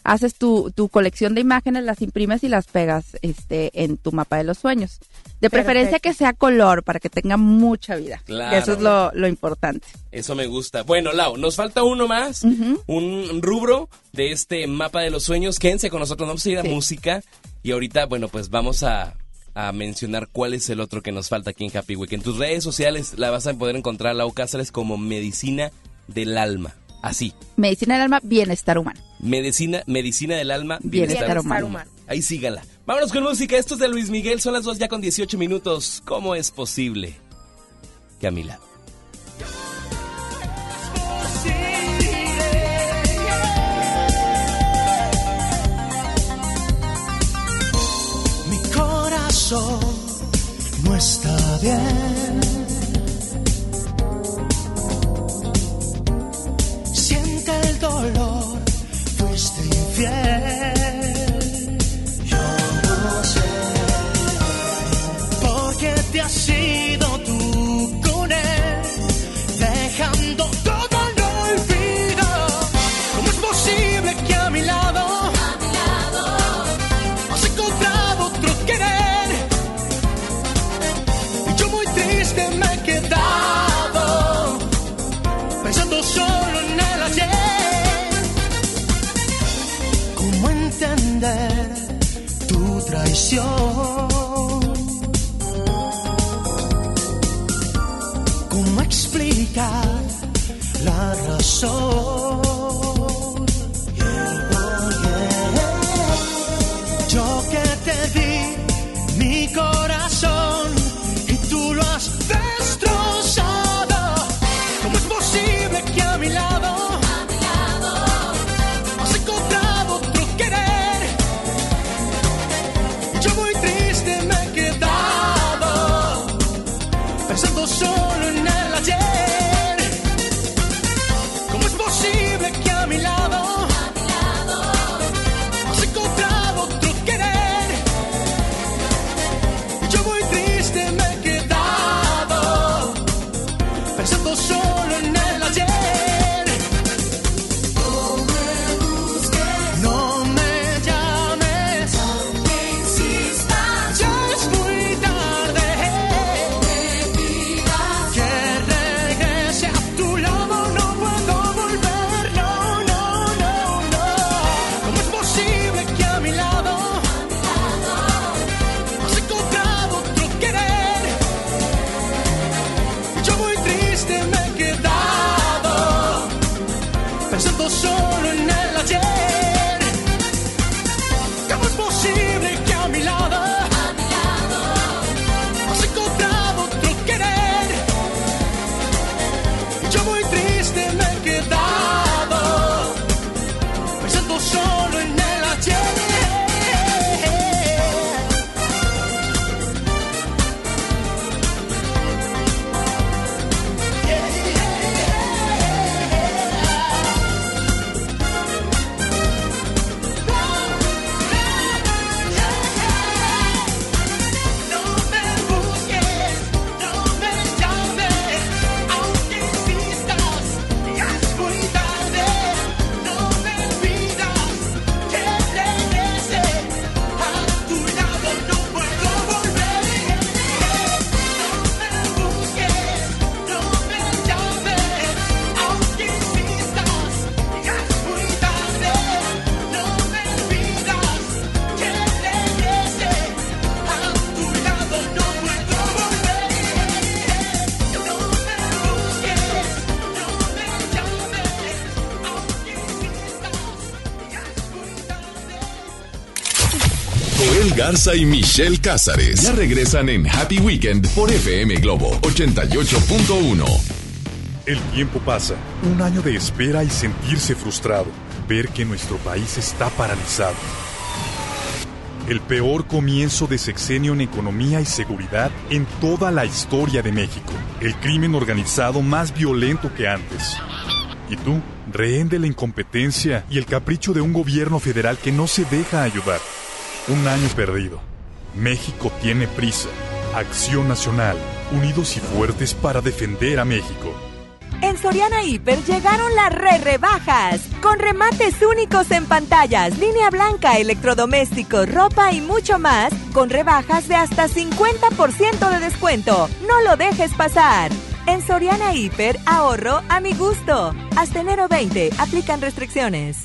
haces tu, tu colección de imágenes, las imprimes y las pegas este, en tu mapa de los sueños. De preferencia Perfecto. que sea color para que tenga mucha vida. Claro. Eso es lo, lo importante. Eso me gusta. Bueno, Lau, nos falta uno más, un rubro de este mapa de los sueños. Quédense con nosotros, vamos a ir a música y ahorita, bueno, pues vamos a a mencionar cuál es el otro que nos falta aquí en Happy Week. En tus redes sociales la vas a poder encontrar, Lau Cáceres, como Medicina del Alma. Así. Medicina del alma, bienestar humano. Medicina, medicina del alma, Bienestar bienestar, humano. humano. Ahí síganla. Vámonos con música. Esto es de Luis Miguel. Son las dos ya con 18 minutos. ¿Cómo es posible que a mi lado? Mi corazón no está bien. Dolor, fuiste infiel. Tu traición? ¿Cómo explicar la razón? Y Michelle Cázares ya regresan en Happy Weekend por FM Globo 88.1. El tiempo pasa, un año de espera y sentirse frustrado, ver que nuestro país está paralizado. El peor comienzo de sexenio en economía y seguridad en toda la historia de México. El crimen organizado más violento que antes. Y tú, rehén de la incompetencia y el capricho de un gobierno federal que no se deja ayudar. Un año perdido. México tiene prisa. Acción Nacional. Unidos y fuertes para defender a México. En Soriana Hiper llegaron las re rebajas, con remates únicos en pantallas, línea blanca, electrodomésticos, ropa y mucho más, con rebajas de hasta 50% de descuento. No lo dejes pasar. En Soriana Hiper, ahorro a mi gusto. Hasta enero 20, aplican restricciones.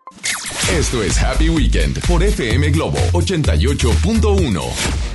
Esto es Happy Weekend por FM Globo 88.1.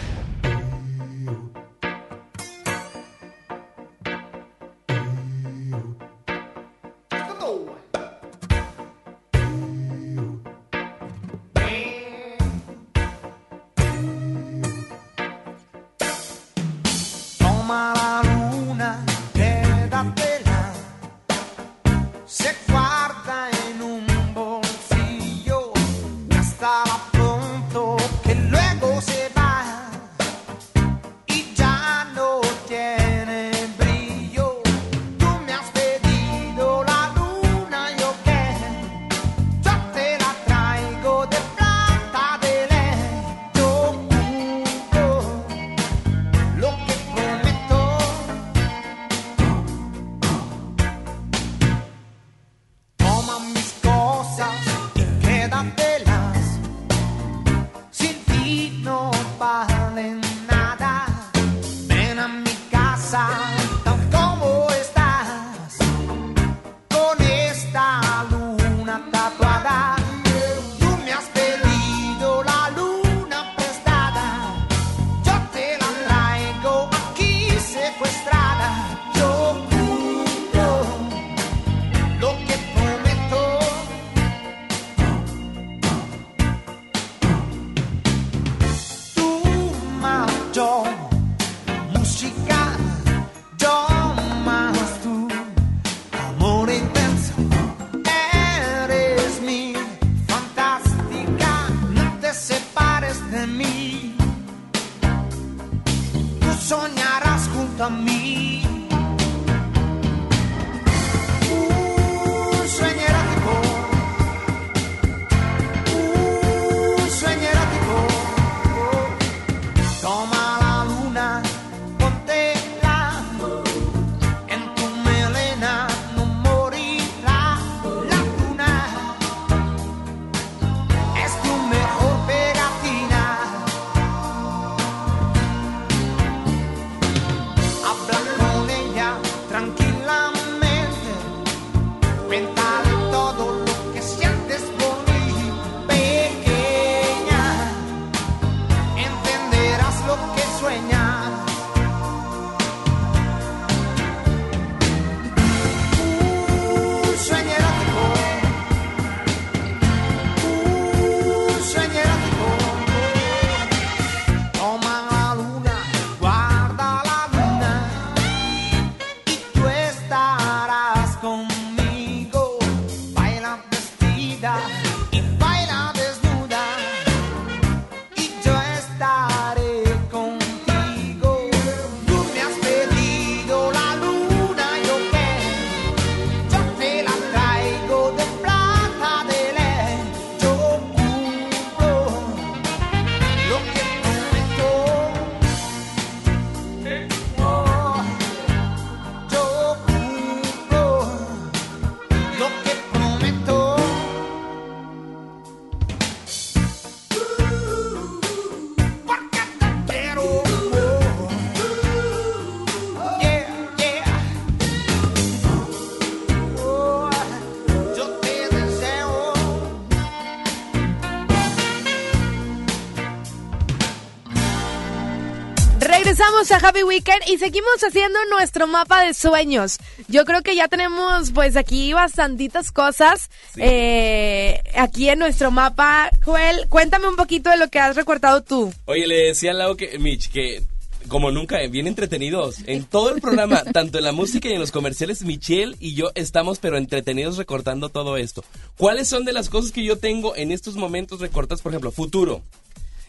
Regresamos a Happy Weekend y seguimos haciendo nuestro mapa de sueños. Yo creo que ya tenemos pues aquí bastantitas cosas eh, aquí en nuestro mapa. Joel, cuéntame un poquito de lo que has recortado tú. Oye, le decía a Lau que, Mitch, que como nunca, eh, bien entretenidos. En todo el programa, tanto en la música y en los comerciales, Michelle y yo estamos pero entretenidos recortando todo esto. ¿Cuáles son de las cosas que yo tengo en estos momentos recortadas? Por ejemplo, futuro.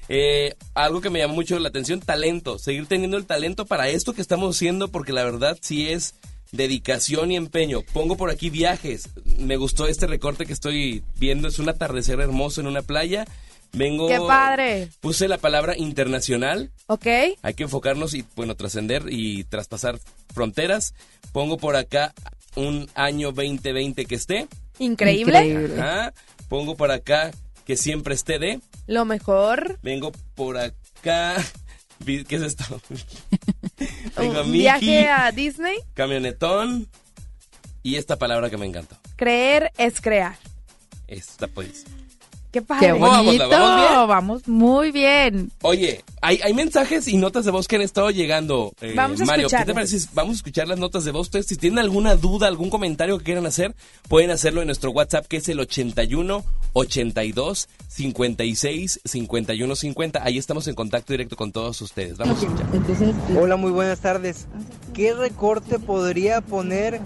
Eh, algo que me llamó mucho la atención, talento. Seguir teniendo el talento para esto que estamos haciendo, porque la verdad sí es dedicación y empeño. Pongo por aquí viajes. Me gustó este recorte que estoy viendo. Es un atardecer hermoso en una playa. Vengo. ¡Qué padre! Puse la palabra internacional. ¿Ok? Hay que enfocarnos y, bueno, trascender y traspasar fronteras. Pongo por acá un año 2020 que esté. Increíble. Ajá. Pongo por acá que siempre esté de. Lo mejor. Vengo por acá. ¿Qué es esto? Vengo a Un Mickey, viaje a Disney. camionetón. Y esta palabra que me encantó. Creer es crear. Esta pues. ¡Qué padre! ¡Qué ¿Cómo vamos, bonito! vamos bien? Vamos muy bien. Oye, hay, hay mensajes y notas de voz que han estado llegando. eh, Vamos a Mario, ¿qué te parece? Vamos a escuchar las notas de voz. Ustedes, si tienen alguna duda, algún comentario que quieran hacer, pueden hacerlo en nuestro WhatsApp, que es el 81 82 56 51 50. Ahí estamos en contacto directo con todos ustedes. Vamos. Hola, muy buenas tardes. ¿Qué recorte podría poner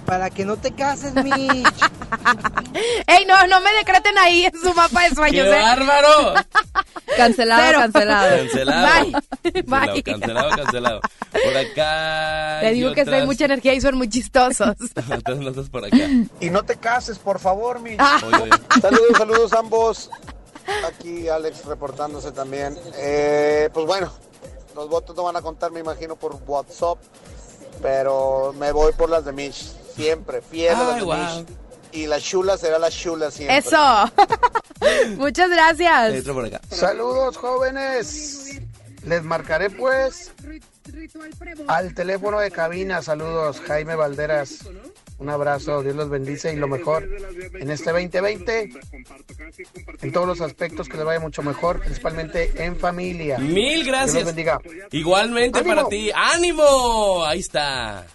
para que no te cases, Mitch? ¡Ey, no, no me decreten ahí en su mapa de sueños! ¡Qué ¿eh? bárbaro! Cancelado, Cero. cancelado. Cancelado. Bye. Cancelado, Bye. cancelado, cancelado. Por acá. Te hay digo que otras- hay mucha energía y son muy chistosos. otras notas por acá. Y no te cases, por favor, Mitch. Ah. Oye, oye. Saludos, saludos ambos. Aquí Alex reportándose también. Eh, pues bueno, los votos no van a contar, me imagino, por WhatsApp. Pero me voy por las de Mitch. Siempre, fiel Ay. Y la chula será la chula siempre. ¡Eso! Muchas gracias. Por acá. Saludos, jóvenes. Les marcaré pues al teléfono de cabina. Saludos, Jaime Valderas. Un abrazo, Dios los bendice y lo mejor en este 2020, en todos los aspectos que les vaya mucho mejor, principalmente en familia. Mil Dios gracias. los bendiga. Igualmente ¡Ánimo! para ti. ¡Ánimo! Ahí está.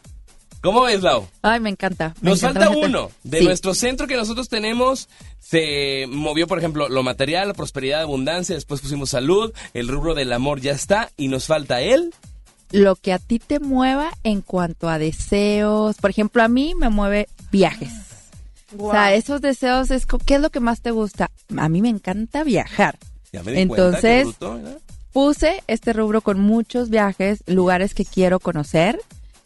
¿Cómo ves, Lau? Ay, me encanta. me Nos encanta, falta me encanta. uno. De Sí. nuestro centro que nosotros tenemos, se movió, por ejemplo, lo material, la prosperidad, abundancia. Después pusimos salud. El rubro del amor ya está. Y nos falta él. Lo que a ti te mueva en cuanto a deseos. Por ejemplo, a mí me mueve viajes. O sea, esos deseos es ¿qué es lo que más te gusta? A mí me encanta viajar. Ya me di cuenta, Entonces, bruto, ¿verdad? puse este rubro con muchos viajes, lugares que quiero conocer,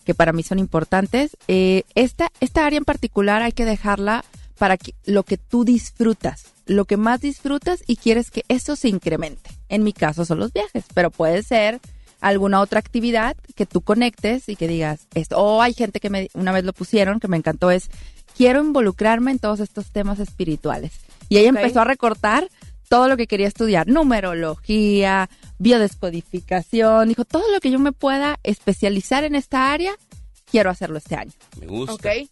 que para mí son importantes. Eh, esta, esta área en particular hay que dejarla para que, lo que tú disfrutas, lo que más disfrutas y quieres que eso se incremente. En mi caso son los viajes, pero puede ser alguna otra actividad que tú conectes y que digas esto. O hay gente que me, una vez lo pusieron, que me encantó, es quiero involucrarme en todos estos temas espirituales. Y ella Ok. empezó a recortar todo lo que quería estudiar, numerología, biodescodificación, dijo, todo lo que yo me pueda especializar en esta área, quiero hacerlo este año. Me gusta. Ok.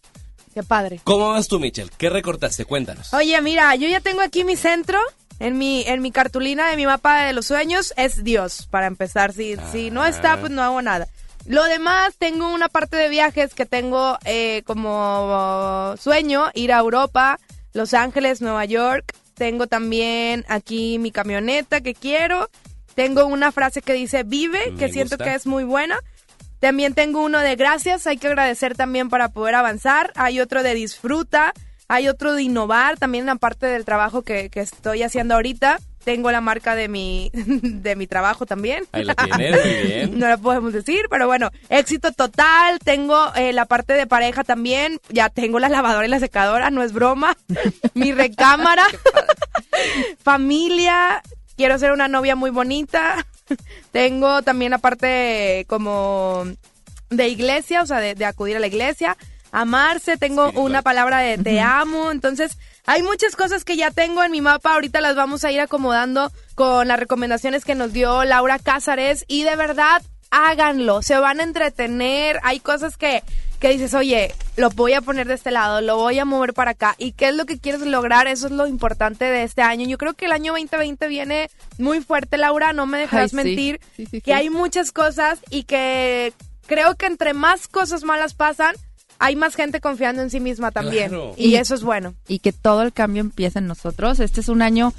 Qué padre. ¿Cómo vas tú, Michelle? ¿Qué recortaste? Cuéntanos. Oye, mira, yo ya tengo aquí mi centro. En mi, en mi cartulina de mi mapa de los sueños es Dios, para empezar. Si, si no está, pues no hago nada. Lo demás, tengo una parte de viajes que tengo eh, como sueño, ir a Europa, Los Ángeles, Nueva York. Tengo también aquí mi camioneta que quiero. Tengo una frase que dice vive, Me que siento que es muy buena. También tengo uno de gracias, hay que agradecer también para poder avanzar. Hay otro de disfruta, hay otro de innovar, también la parte del trabajo que, que estoy haciendo ahorita. Tengo la marca de mi, de mi trabajo también. Ahí la tienes, muy bien. No la podemos decir, pero bueno, éxito total. Tengo eh, la parte de pareja también. Ya tengo la lavadora y la secadora, no es broma. Mi recámara. Familia. Quiero ser una novia muy bonita. Tengo también la parte como de iglesia, o sea, de, de acudir a la iglesia. Amarse, tengo una palabra de te amo. Entonces, hay muchas cosas que ya tengo en mi mapa. Ahorita las vamos a ir acomodando con las recomendaciones que nos dio Laura Cázares. Y de verdad, háganlo, se van a entretener, hay cosas que, que dices, oye, lo voy a poner de este lado, lo voy a mover para acá, y qué es lo que quieres lograr, eso es lo importante de este año. Yo creo que el año 2020 viene muy fuerte, Laura, no me Ay, sí. mentir, Sí, sí, que hay muchas cosas y que creo que entre más cosas malas pasan, hay más gente confiando en sí misma también, Claro. y Y- eso es bueno. y que todo el cambio empieza en nosotros. Este es un año,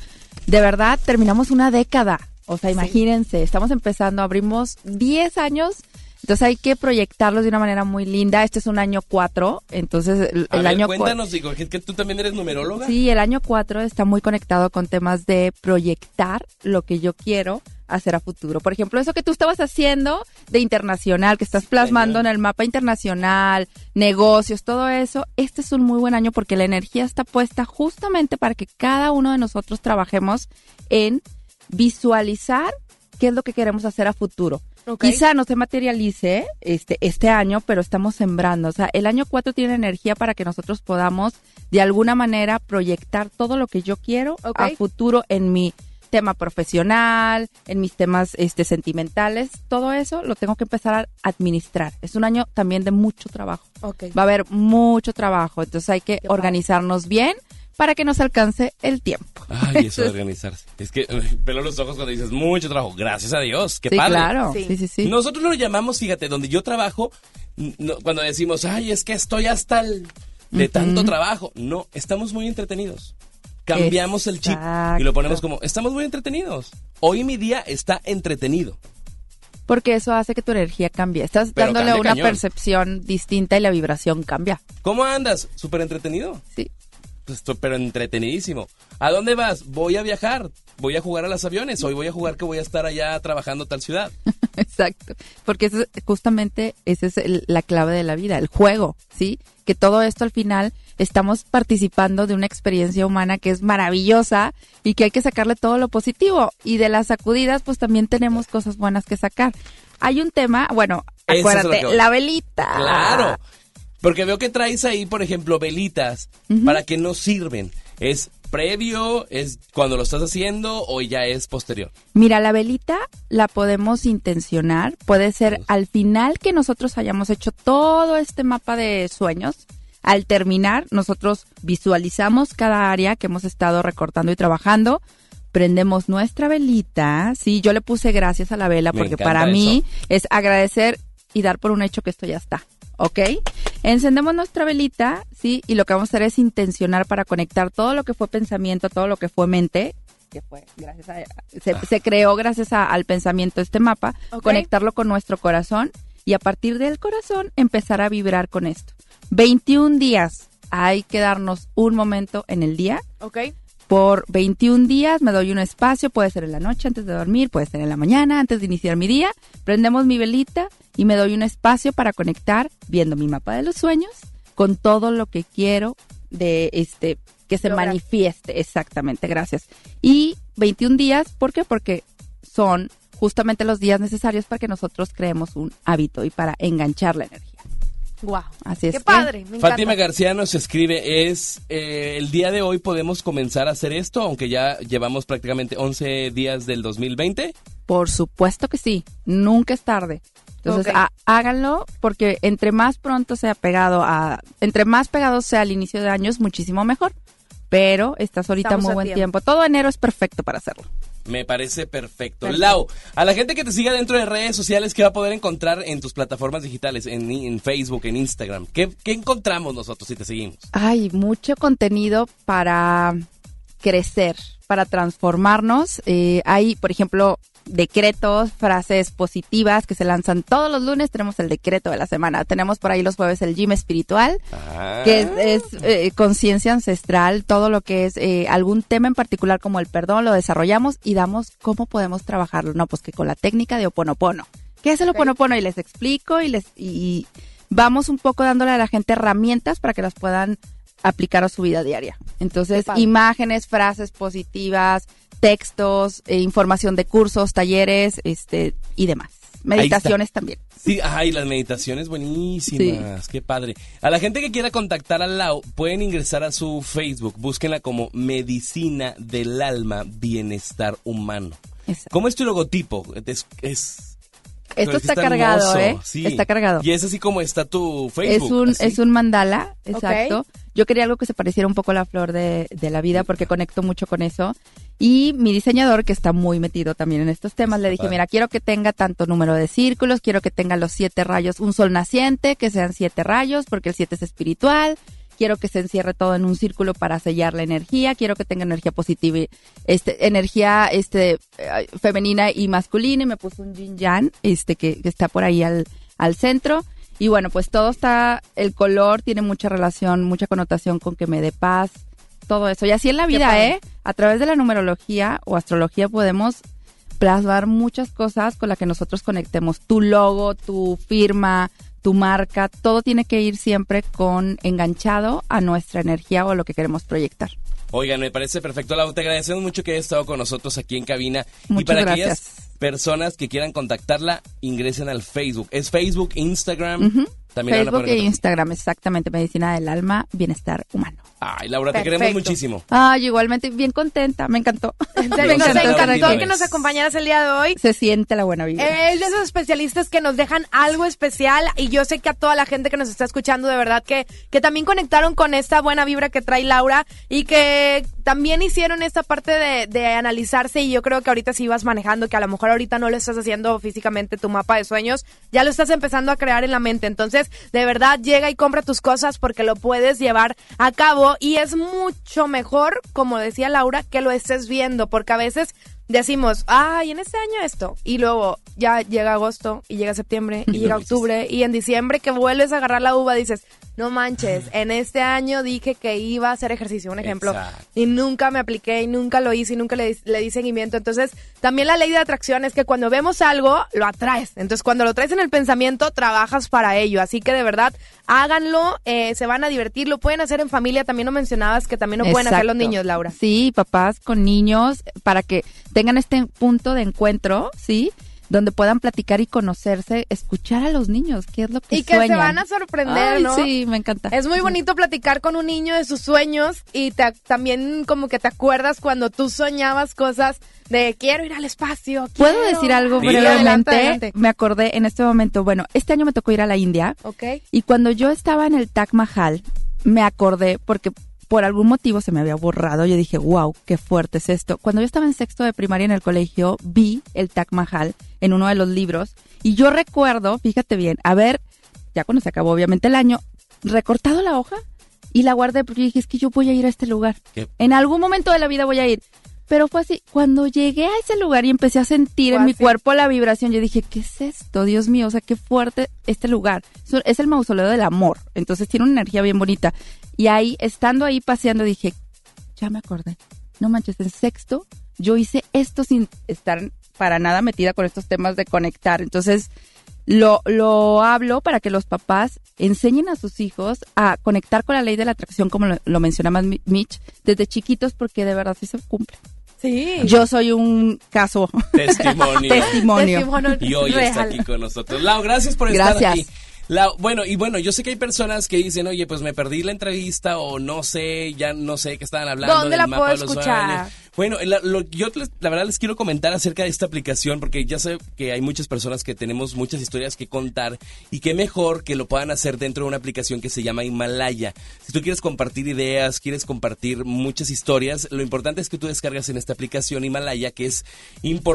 de verdad, terminamos una década. O sea, imagínense, estamos empezando, abrimos 10 años, entonces hay que proyectarlos de una manera muy linda. Este es un año 4, entonces el, A el ver, año cuéntanos, digo, que, que tú también eres numeróloga. Sí, el año 4 está muy conectado con temas de proyectar lo que yo quiero hacer a futuro. Por ejemplo, eso que tú estabas haciendo de internacional, que estás plasmando en el mapa internacional, negocios, todo eso, este es un muy buen año porque la energía está puesta justamente para que cada uno de nosotros trabajemos en visualizar qué es lo que queremos hacer a futuro. Quizá no se materialice este, este año, pero estamos sembrando. O sea, el año 4 tiene energía para que nosotros podamos de alguna manera proyectar todo lo que yo quiero a futuro en mi tema profesional, en mis temas este, sentimentales. Todo eso lo tengo que empezar a administrar. Es un año también de mucho trabajo. Ok. Va a haber mucho trabajo, entonces hay que organizarnos bien para que nos alcance el tiempo. Ay, eso de organizarse. Es que pelo los ojos cuando dices mucho trabajo. Gracias a Dios. Qué Sí, padre. claro. Sí. Sí, sí, sí. Nosotros lo llamamos, fíjate, donde yo trabajo, no, cuando decimos, ay, es que estoy hasta el de tanto trabajo. No, estamos muy entretenidos. Cambiamos el chip y lo ponemos como, estamos muy entretenidos. Hoy mi día está entretenido. Porque eso hace que tu energía cambie. Estás Pero dándole una cañón. percepción distinta y la vibración cambia. ¿Cómo andas? ¿Súper entretenido? Sí. Pues, pero entretenidísimo. ¿A dónde vas? Voy a viajar. Voy a jugar a los aviones. Hoy voy a jugar que voy a estar allá trabajando tal ciudad. Exacto, porque eso es- justamente esa es el- la clave de la vida, el juego, ¿sí? Que todo esto al final estamos participando de una experiencia humana que es maravillosa y que hay que sacarle todo lo positivo. Y de las sacudidas, pues también tenemos cosas buenas que sacar. Hay un tema, bueno, es acuérdate, que la velita. Claro. Porque veo que traes ahí, por ejemplo, velitas. ¿Para qué nos sirven? ¿Es previo? ¿Es cuando lo estás haciendo? ¿O ya es posterior? Mira, la velita la podemos intencionar. Puede ser al final que nosotros hayamos hecho todo este mapa de sueños. Al terminar, nosotros visualizamos cada área que hemos estado recortando y trabajando. Prendemos nuestra velita. Sí, yo le puse gracias a la vela porque para mí eso. es agradecer y dar por un hecho que esto ya está. ¿Ok? Encendemos nuestra velita, ¿sí? Y lo que vamos a hacer es intencionar para conectar todo lo que fue pensamiento, todo lo que fue mente, que fue gracias a, se, se creó gracias a- al pensamiento este mapa, conectarlo con nuestro corazón y a partir del corazón empezar a vibrar con esto. 21 días, hay que darnos un momento en el día. Ok. Por 21 días me doy un espacio, puede ser en la noche antes de dormir, puede ser en la mañana antes de iniciar mi día. Prendemos mi velita y me doy un espacio para conectar viendo mi mapa de los sueños con todo lo que quiero de este que se manifieste exactamente, gracias. Y 21 días, ¿por qué? Porque son justamente los días necesarios para que nosotros creemos un hábito y para enganchar la energía. Wow. Así es. Qué padre, me encanta. Fátima García nos escribe, es eh, el día de hoy podemos comenzar a hacer esto, aunque ya llevamos prácticamente 11 días del 2020. Por supuesto que sí, nunca es tarde. Entonces, háganlo porque entre más pronto sea pegado a, entre más pegado sea al inicio de año es muchísimo mejor. Pero estás ahorita Estamos muy buen tiempo. tiempo. Todo enero es perfecto para hacerlo. Me parece perfecto. Perfecto. Lau, a la gente que te siga dentro de redes sociales, ¿qué va a poder encontrar en tus plataformas digitales, en, en Facebook, en Instagram? ¿Qué, qué encontramos nosotros si te seguimos? Hay mucho contenido para crecer, para transformarnos. Eh, hay, por ejemplo, decretos, frases positivas que se lanzan todos los lunes. Tenemos el decreto de la semana. Tenemos por ahí los jueves el gym espiritual. que es, es, eh, conciencia ancestral, todo lo que es eh, algún tema en particular como el perdón, lo desarrollamos y damos cómo podemos trabajarlo. No, pues que con la técnica de Oponopono. ¿Qué es el Oponopono? Y les explico y les y vamos un poco dándole a la gente herramientas para que las puedan aplicar a su vida diaria. Entonces, imágenes, frases positivas, textos, eh, información de cursos, talleres, este y demás. Meditaciones también. Sí, ay, las meditaciones buenísimas, qué padre. A la gente que quiera contactar a Lau, pueden ingresar a su Facebook, búsquenla como Medicina del Alma Bienestar Humano. ¿Cómo es tu logotipo? Es, es- Esto está cargado, hermoso, ¿eh? sí. Está cargado. Y es así como está tu Facebook. Es un, así. es un mandala, exacto. Yo quería algo que se pareciera un poco a la flor de, de la vida porque conecto mucho con eso. Y mi diseñador, que está muy metido también en estos temas, le dije, mira, quiero que tenga tanto número de círculos, quiero que tenga los siete rayos, un sol naciente, que sean siete rayos, porque el siete es espiritual. Quiero que se encierre todo en un círculo para sellar la energía. Quiero que tenga energía positiva, y, este, energía este, femenina y masculina. Y me puso un yin yang, este, que, que está por ahí al, al centro. Y bueno, pues todo está, el color tiene mucha relación, mucha connotación con que me dé paz, todo eso. Y así en la vida. ¿eh? A través de la numerología o astrología podemos plasmar muchas cosas con las que nosotros conectemos. Tu logo, tu firma, tu marca, todo tiene que ir siempre con enganchado a nuestra energía o a lo que queremos proyectar. Oigan, me parece perfecto. Lau, te agradecemos mucho que hayas estado con nosotros aquí en cabina. y Muchas para gracias. aquellas personas que quieran contactarla, ingresen al Facebook. Es Facebook, Instagram. También Facebook e. Instagram, exactamente, medicina del alma, bienestar humano. Ay, Laura, te queremos muchísimo. Ay, igualmente, bien contenta, me encantó. En Me encantó que nos acompañaras el día de hoy. Se siente la buena vida. Es de esos especialistas que nos dejan algo especial y yo sé que a toda la gente que nos está escuchando de verdad que, que también conectaron con esta buena vibra que trae Laura y que también hicieron esta parte de, de analizarse y yo creo que ahorita si vas manejando, que a lo mejor ahorita no lo estás haciendo físicamente tu mapa de sueños, ya lo estás empezando a crear en la mente. Entonces, de verdad, llega y compra tus cosas porque lo puedes llevar a cabo y es mucho mejor, como decía Laura, que lo estés viendo porque a veces decimos, ay, en este año esto. Y luego ya llega agosto y llega septiembre y llega octubre y en diciembre que vuelves a agarrar la uva dices, no manches, en este año dije que iba a hacer ejercicio, un ejemplo. Exacto. Y nunca me apliqué y nunca lo hice y nunca le, di- le di seguimiento. Entonces, también la ley de atracción es que cuando vemos algo, lo atraes. Entonces, cuando lo traes en el pensamiento, trabajas para ello. Así que de verdad, háganlo, eh, se van a divertir, lo pueden hacer en familia. También lo mencionabas que también lo pueden hacer los niños, Laura. Sí, papás con niños, para que tengan este punto de encuentro, ¿sí? Donde puedan platicar y conocerse, escuchar a los niños, qué es lo que Y que sueñan. se van a sorprender, Ay, ¿no? Sí, me encanta. Es muy bonito platicar con un niño de sus sueños y te- también como que te acuerdas cuando tú soñabas cosas de quiero ir al espacio. ¿Puedo quiero-". decir algo brevemente? Adelante, adelante. Me acordé en este momento, bueno, este año me tocó ir a la India Ok. y cuando yo estaba en el Taj Mahal, me acordé porque por algún motivo se me había borrado. Yo dije, wow, qué fuerte es esto. Cuando yo estaba en sexto de primaria en el colegio, vi el Taj Mahal en uno de los libros y yo recuerdo, fíjate bien, haber, ya cuando se acabó obviamente el año, recortado la hoja y la guardé porque dije, es que yo voy a ir a este lugar. Qué- En algún momento de la vida voy a ir. Pero fue así, cuando llegué a ese lugar y empecé a sentir en mi cuerpo la vibración, yo dije, ¿qué es esto? Dios mío, o sea, qué fuerte este lugar. Es el mausoleo del amor, entonces tiene una energía bien bonita. Y ahí, estando ahí paseando, dije, ya me acordé. No manches, en sexto yo hice esto sin estar para nada metida con estos temas de conectar. Entonces, lo, lo hablo para que los papás enseñen a sus hijos a conectar con la ley de la atracción, como lo, lo mencionaba Mi- Mitch, desde chiquitos, porque de verdad sí se cumple. Sí. Yo soy un caso. Testimonio. Testimonio. Testimonio Y hoy está aquí con nosotros. Lau, gracias por estar aquí. Lau, bueno, y bueno, yo sé que hay personas que dicen, oye, pues me perdí la entrevista o no sé, ya no sé qué estaban hablando. ¿Dónde del la mapa puedo de los escuchar? sueños. Bueno, la, yo la verdad les quiero comentar acerca de esta aplicación porque ya sé que hay muchas personas que tenemos muchas historias que contar y qué mejor que lo puedan hacer dentro de una aplicación que se llama Himalaya. Si tú quieres compartir ideas, quieres compartir muchas historias, lo importante es que tú descargas en esta aplicación Himalaya que es,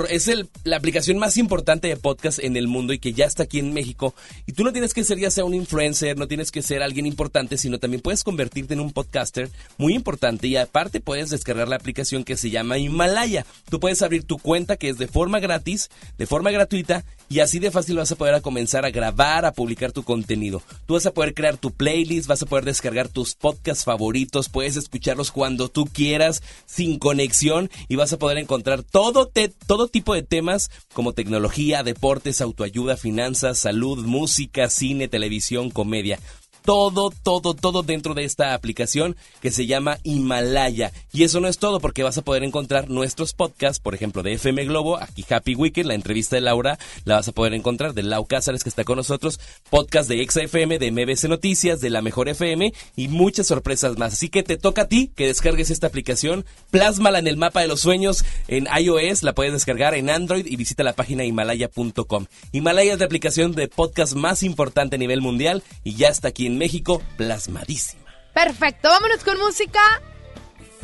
es el- la aplicación más importante de podcast en el mundo y que ya está aquí en México. Y tú no tienes que ser ya sea un influencer, no tienes que ser alguien importante, sino también puedes convertirte en un podcaster muy importante y aparte puedes descargar la aplicación que se llama Himalaya. Tú puedes abrir tu cuenta que es de forma gratis, de forma gratuita y así de fácil vas a poder comenzar a grabar, a publicar tu contenido. Tú vas a poder crear tu playlist, vas a poder descargar tus podcasts favoritos, puedes escucharlos cuando tú quieras, sin conexión y vas a poder encontrar todo, te- todo tipo de temas como tecnología, deportes, autoayuda, finanzas, salud, música, cine, televisión, comedia. Todo, todo, todo dentro de esta aplicación que se llama Himalaya. Y eso no es todo porque vas a poder encontrar nuestros podcasts, por ejemplo, de FM Globo, aquí Happy Weekend, la entrevista de Laura, la vas a poder encontrar, de Lau Cázares que está con nosotros, podcast de XFM, de MBC Noticias, de La Mejor FM y muchas sorpresas más. Así que te toca a ti que descargues esta aplicación, plásmala en el mapa de los sueños en iOS, la puedes descargar en Android y visita la página himalaya.com. Himalaya es la aplicación de podcast más importante a nivel mundial y ya está aquí en México, plasmadísima. Perfecto, vámonos con música.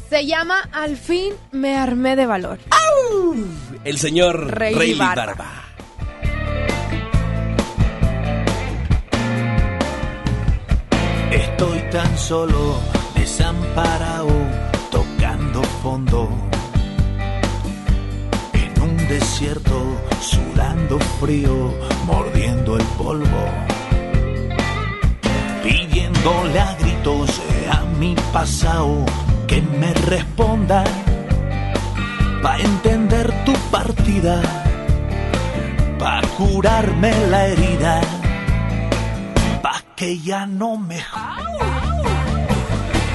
Se llama Al fin me armé de valor. El señor Rey Rey Barba. Barba. Estoy tan solo, desamparado, tocando fondo. En un desierto, sudando frío, mordiendo el polvo. Pidiéndole a gritos a mi pasado que me responda. Pa' entender tu partida, pa' curarme la herida pa' que ya no me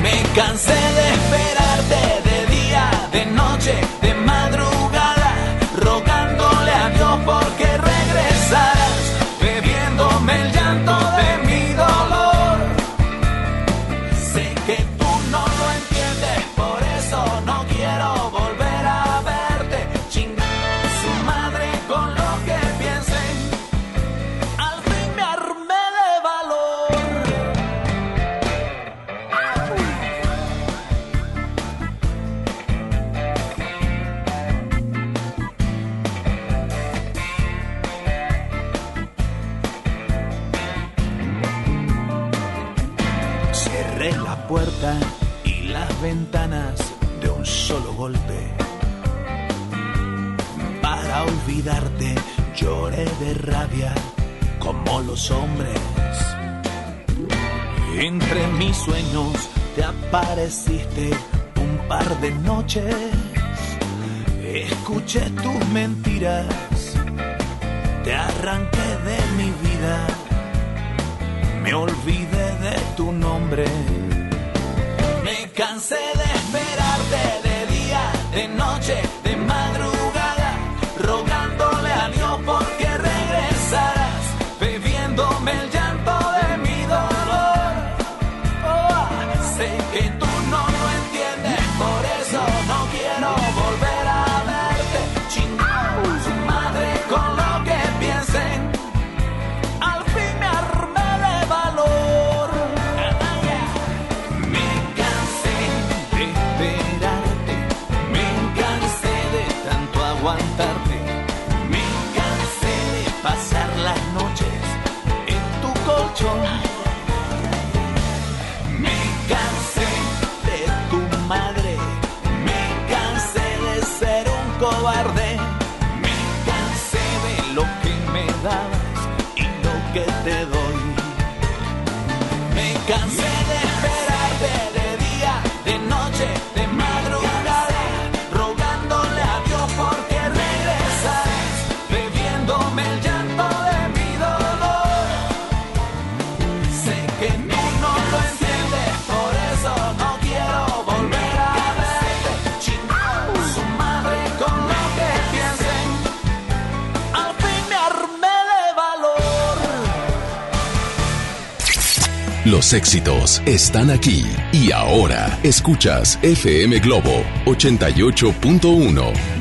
Me cansé de esperarte de día, de noche, de madrugada, rogándole a Dios porque regresaras, bebiéndome el llanto lloré de rabia como los hombres. Entre mis sueños te apareciste un par de noches. Escuché tus mentiras, te arranqué de mi vida. Me olvidé de tu nombre. Me cansé de esperarte de día, de noche, Los éxitos están aquí y ahora escuchas FM Globo 88.1.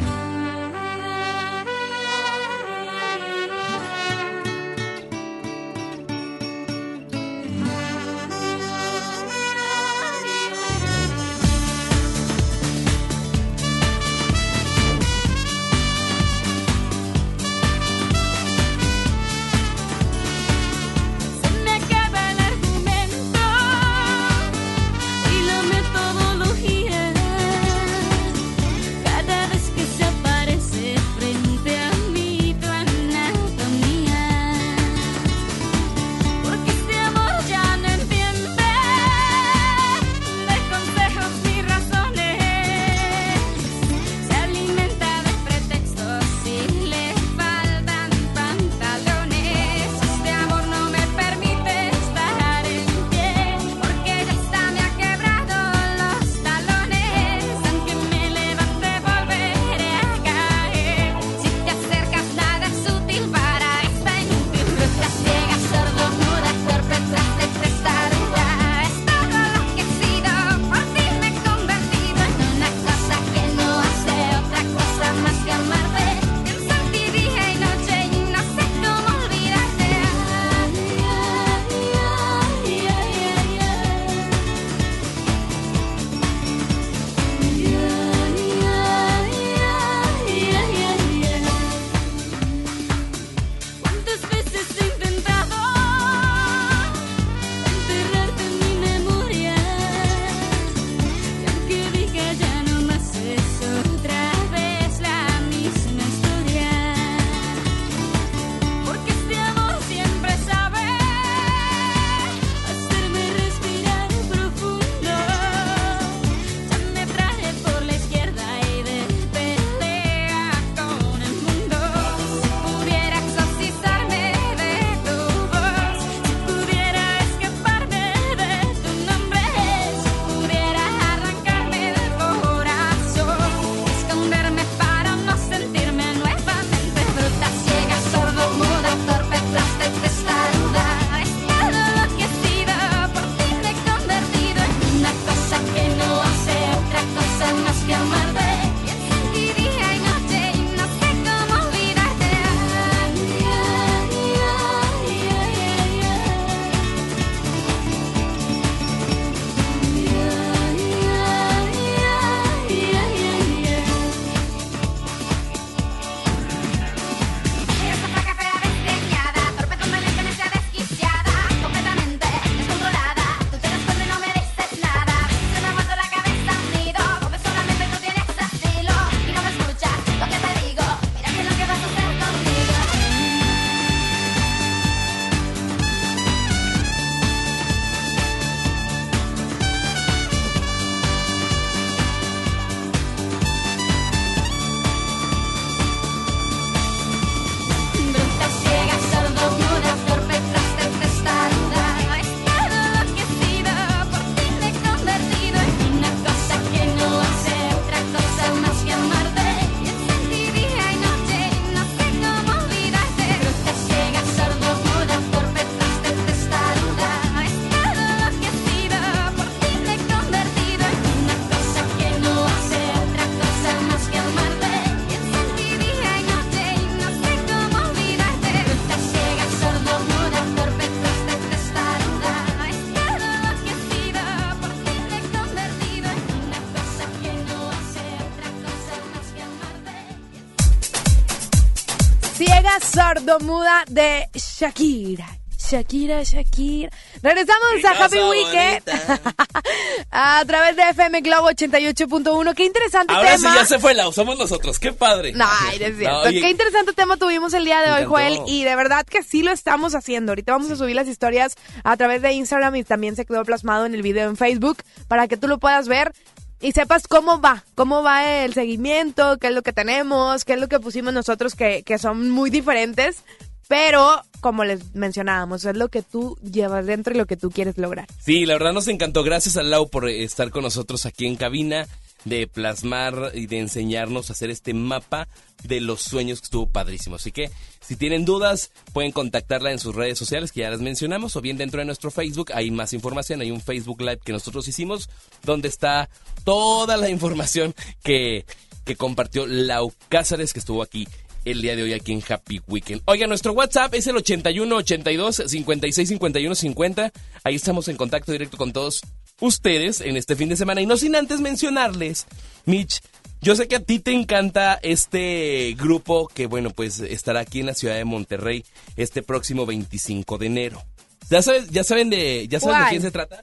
Ciega sordomuda de Shakira. Shakira, Shakira. Regresamos a Happy Weekend a través de FM Globo 88.1. Qué interesante Ahora sí tema. ya se fue la somos nosotros. Qué padre. No, ay, no es cierto. No, Qué interesante tema tuvimos el día de hoy. Joel. Y de verdad que sí lo estamos haciendo. Ahorita vamos a subir las historias a través de Instagram y también se quedó plasmado en el video en Facebook para que tú lo puedas ver y sepas cómo va, cómo va el seguimiento, qué es lo que tenemos, qué es lo que pusimos nosotros que, que son muy diferentes. Pero, como les mencionábamos, es lo que tú llevas dentro y lo que tú quieres lograr. Sí, la verdad nos encantó. Gracias a Lau por estar con nosotros aquí en cabina, de plasmar y de enseñarnos a hacer este mapa de los sueños que estuvo padrísimo. Así que si tienen dudas, pueden contactarla en sus redes sociales que ya las mencionamos o bien dentro de nuestro Facebook hay más información. Hay un Facebook Live que nosotros hicimos donde está toda la información que, que compartió Lau Cázares que estuvo aquí el día de hoy aquí en Happy Weekend. Oiga, nuestro WhatsApp es el 81 82 56 51 50. Ahí estamos en contacto directo con todos ustedes en este fin de semana. Y no sin antes mencionarles, Mitch, yo sé que a ti te encanta este grupo que, bueno, pues estará aquí en la ciudad de Monterrey este próximo 25 de enero. ¿Ya, sabes, ya saben de, ya saben de quién se trata?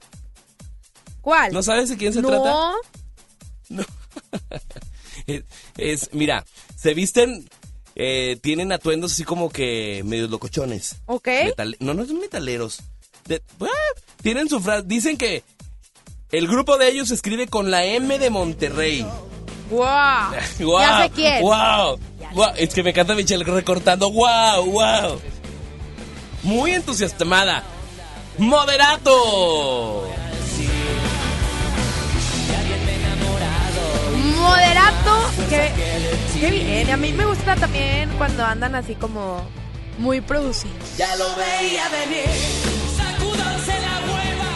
¿Cuál? ¿No sabes de quién se no. trata? Es, es- mira, se visten, eh, tienen atuendos así como que medios locochones. Ok. Metal- no, no son metaleros. De- ah, tienen su frase, dicen que el grupo de ellos se escribe con la M de Monterrey. ¡Wow! ¡Wow! Ya sé quién. ¡Wow! ¡Wow! Es que me encanta Michelle recortando. ¡Wow! ¡Wow! Muy entusiasmada. ¡Moderato! Moderato, que, qué bien. A mí me gusta también cuando andan así como muy producidos. Ya lo veía venir. Sacúdanse la hueva.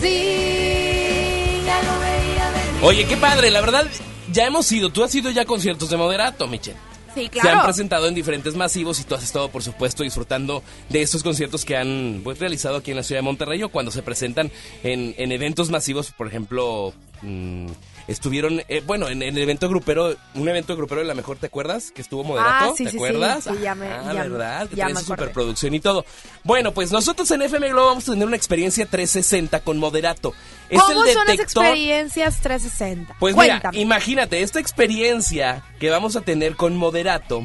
Sí, ya lo veía venir. Oye, qué padre, la verdad, ya hemos ido. Tú has ido ya a conciertos de moderato, Michelle. Sí, Se han claro. presentado en diferentes masivos y tú has estado, por supuesto, disfrutando de estos conciertos que han pues, realizado aquí en la ciudad de Monterrey o cuando se presentan en, en eventos masivos, por ejemplo, mm, estuvieron, eh, bueno, en, en el evento grupero, un evento grupero de la mejor, ¿te acuerdas? Que estuvo moderato, Ah, sí, ¿te sí, acuerdas? Sí, ya me- ah, ya- ¿verdad? Que ya trae superproducción y todo. Bueno, pues nosotros en FM Globo vamos a tener una experiencia 360 con moderato. Es ¿Cómo el son las experiencias 360? pues mira, imagínate esta experiencia que vamos a tener con Moderato.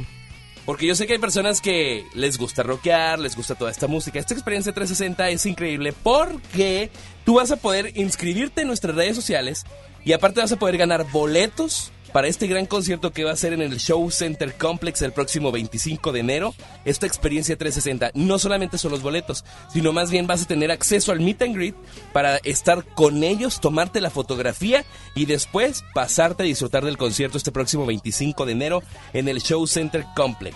Porque yo sé que hay personas que les gusta rockear, les gusta toda esta música. Esta experiencia 360 es increíble porque tú vas a poder inscribirte en nuestras redes sociales y aparte vas a poder ganar boletos para este gran concierto que va a ser en el Show Center Complex el próximo 25 de enero. Esta experiencia 360 no solamente son los boletos, sino más bien vas a tener acceso al meet and greet para estar con ellos, tomarte la fotografía y después pasarte a disfrutar del concierto este próximo 25 de enero en el Show Center Complex.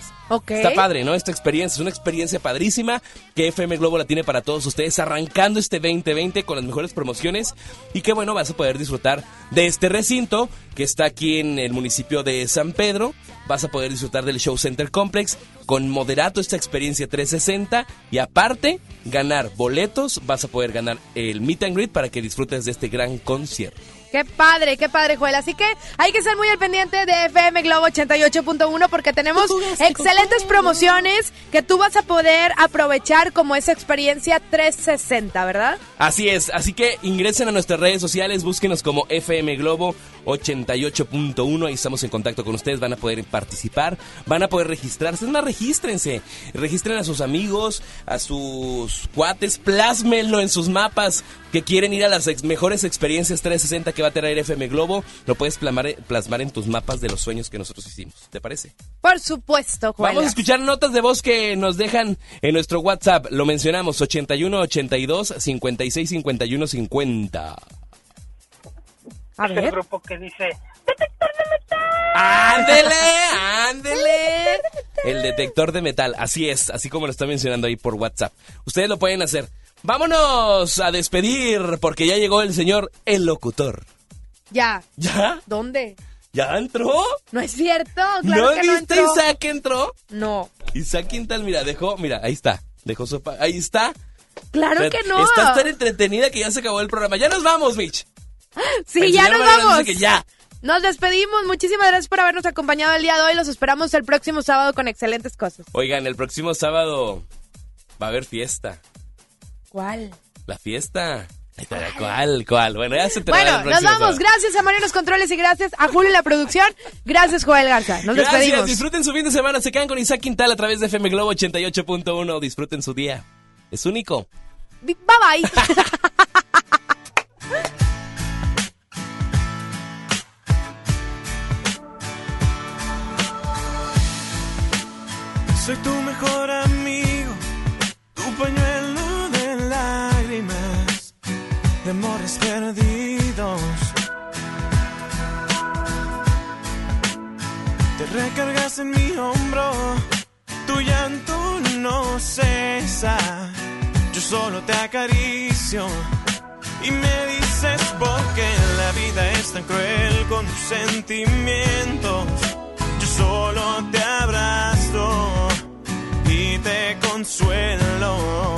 Está padre, ¿no? Esta experiencia es una experiencia padrísima que FM Globo la tiene para todos ustedes, arrancando este 2020 con las mejores promociones y que bueno, vas a poder disfrutar de este recinto que está aquí en el municipio de San Pedro. Vas a poder disfrutar del Show Center Complex con moderato esta experiencia 360 y aparte ganar boletos, vas a poder ganar el meet and greet para que disfrutes de este gran concierto. Qué padre, qué padre, Joel. Así que hay que estar muy al pendiente de FM Globo 88.1 porque tenemos excelentes promociones que tú vas a poder aprovechar como esa experiencia 360, ¿verdad? Así es, así que ingresen a nuestras redes sociales, búsquenos como FM Globo 88.1, ahí estamos en contacto con ustedes, van a poder participar, van a poder registrarse, es más, regístrense, registren a sus amigos, a sus cuates, plásmenlo en sus mapas que quieren ir a las ex- mejores experiencias 360 que va a traer FM Globo, lo puedes plasmar, plasmar en tus mapas de los sueños que nosotros hicimos, ¿te parece? Por supuesto, Joel. Vamos a escuchar notas de voz que nos dejan en nuestro WhatsApp. Lo mencionamos, 81 82 56 51 50. A Este grupo que dice, ¡Ándele! ¡Ándele! El detector de metal, así es, así como lo está mencionando ahí por WhatsApp. Ustedes lo pueden hacer. Vámonos a despedir porque ya llegó el señor el locutor. Ya. ¿Ya? ¿Dónde? ¿Ya entró? No es cierto, claro ¿No que no viste entró. Isaac que entró? No. Isaac Quintal, mira, dejó, mira, ahí está. Dejó su pa- ahí está. Claro Pero que no. Estás tan entretenida que ya se acabó el programa. Ya nos vamos, Mitch. Sí, El ya nos Mariano vamos. dice que ya. Nos despedimos. Muchísimas gracias por habernos acompañado el día de hoy. Los esperamos el próximo sábado con excelentes cosas. Oigan, el próximo sábado va a haber fiesta. ¿Cuál? La fiesta. ¿Cuál? ¿Cuál? Bueno, ya se enterará Bueno, el nos vamos. sábado. Gracias a Mario en los controles y gracias a Julio en la producción. Gracias, Joel Garza. Nos Gracias, despedimos. disfruten su fin de semana. Se quedan con Isaac Quintal a través de FM Globo 88.1. Disfruten su día. Es único. Bye bye. Soy tu mejor amigo, tu pañuelo de perdidos. Te recargas en mi hombro, tu llanto no cesa. Yo solo te acaricio y me dices por qué la vida es tan cruel con tus sentimientos. Yo solo te abrazo y te consuelo.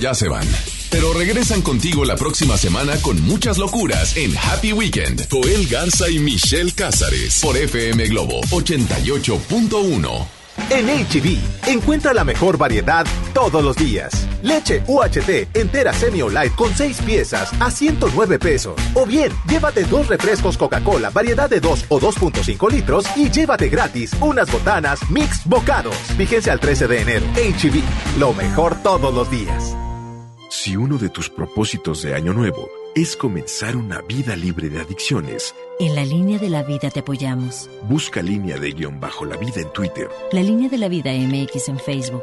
Ya se van. Pero regresan contigo la próxima semana con muchas locuras en Happy Weekend. Joel Garza y Michelle Cázares por FM Globo 88.1. En HB, encuentra la mejor variedad todos los días. Leche UHT entera semi o light con 6 piezas a 109 pesos. O bien, llévate dos refrescos Coca-Cola variedad de 2 o 2.5 litros y llévate gratis unas botanas mix bocados. Fíjense al 13 de enero. HB, lo mejor todos los días. Si uno de tus propósitos de año nuevo es comenzar una vida libre de adicciones, En la línea de la vida te apoyamos. busca línea de guion bajo la vida en Twitter, La línea de la vida MX en Facebook.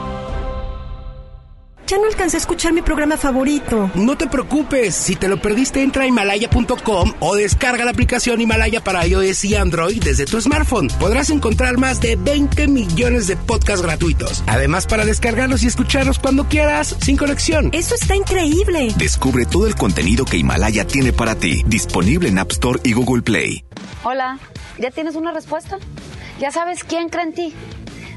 Ya no alcancé a escuchar mi programa favorito. No te preocupes, si te lo perdiste entra a himalaya.com o descarga la aplicación Himalaya para iOS y Android desde tu smartphone. Podrás encontrar más de 20 millones de podcasts gratuitos. Además para descargarlos y escucharlos cuando quieras, sin conexión. Eso está increíble. Descubre todo el contenido que Himalaya tiene para ti, disponible en App Store y Google Play. Hola, ¿ya tienes una respuesta? ¿Ya sabes quién cree en ti?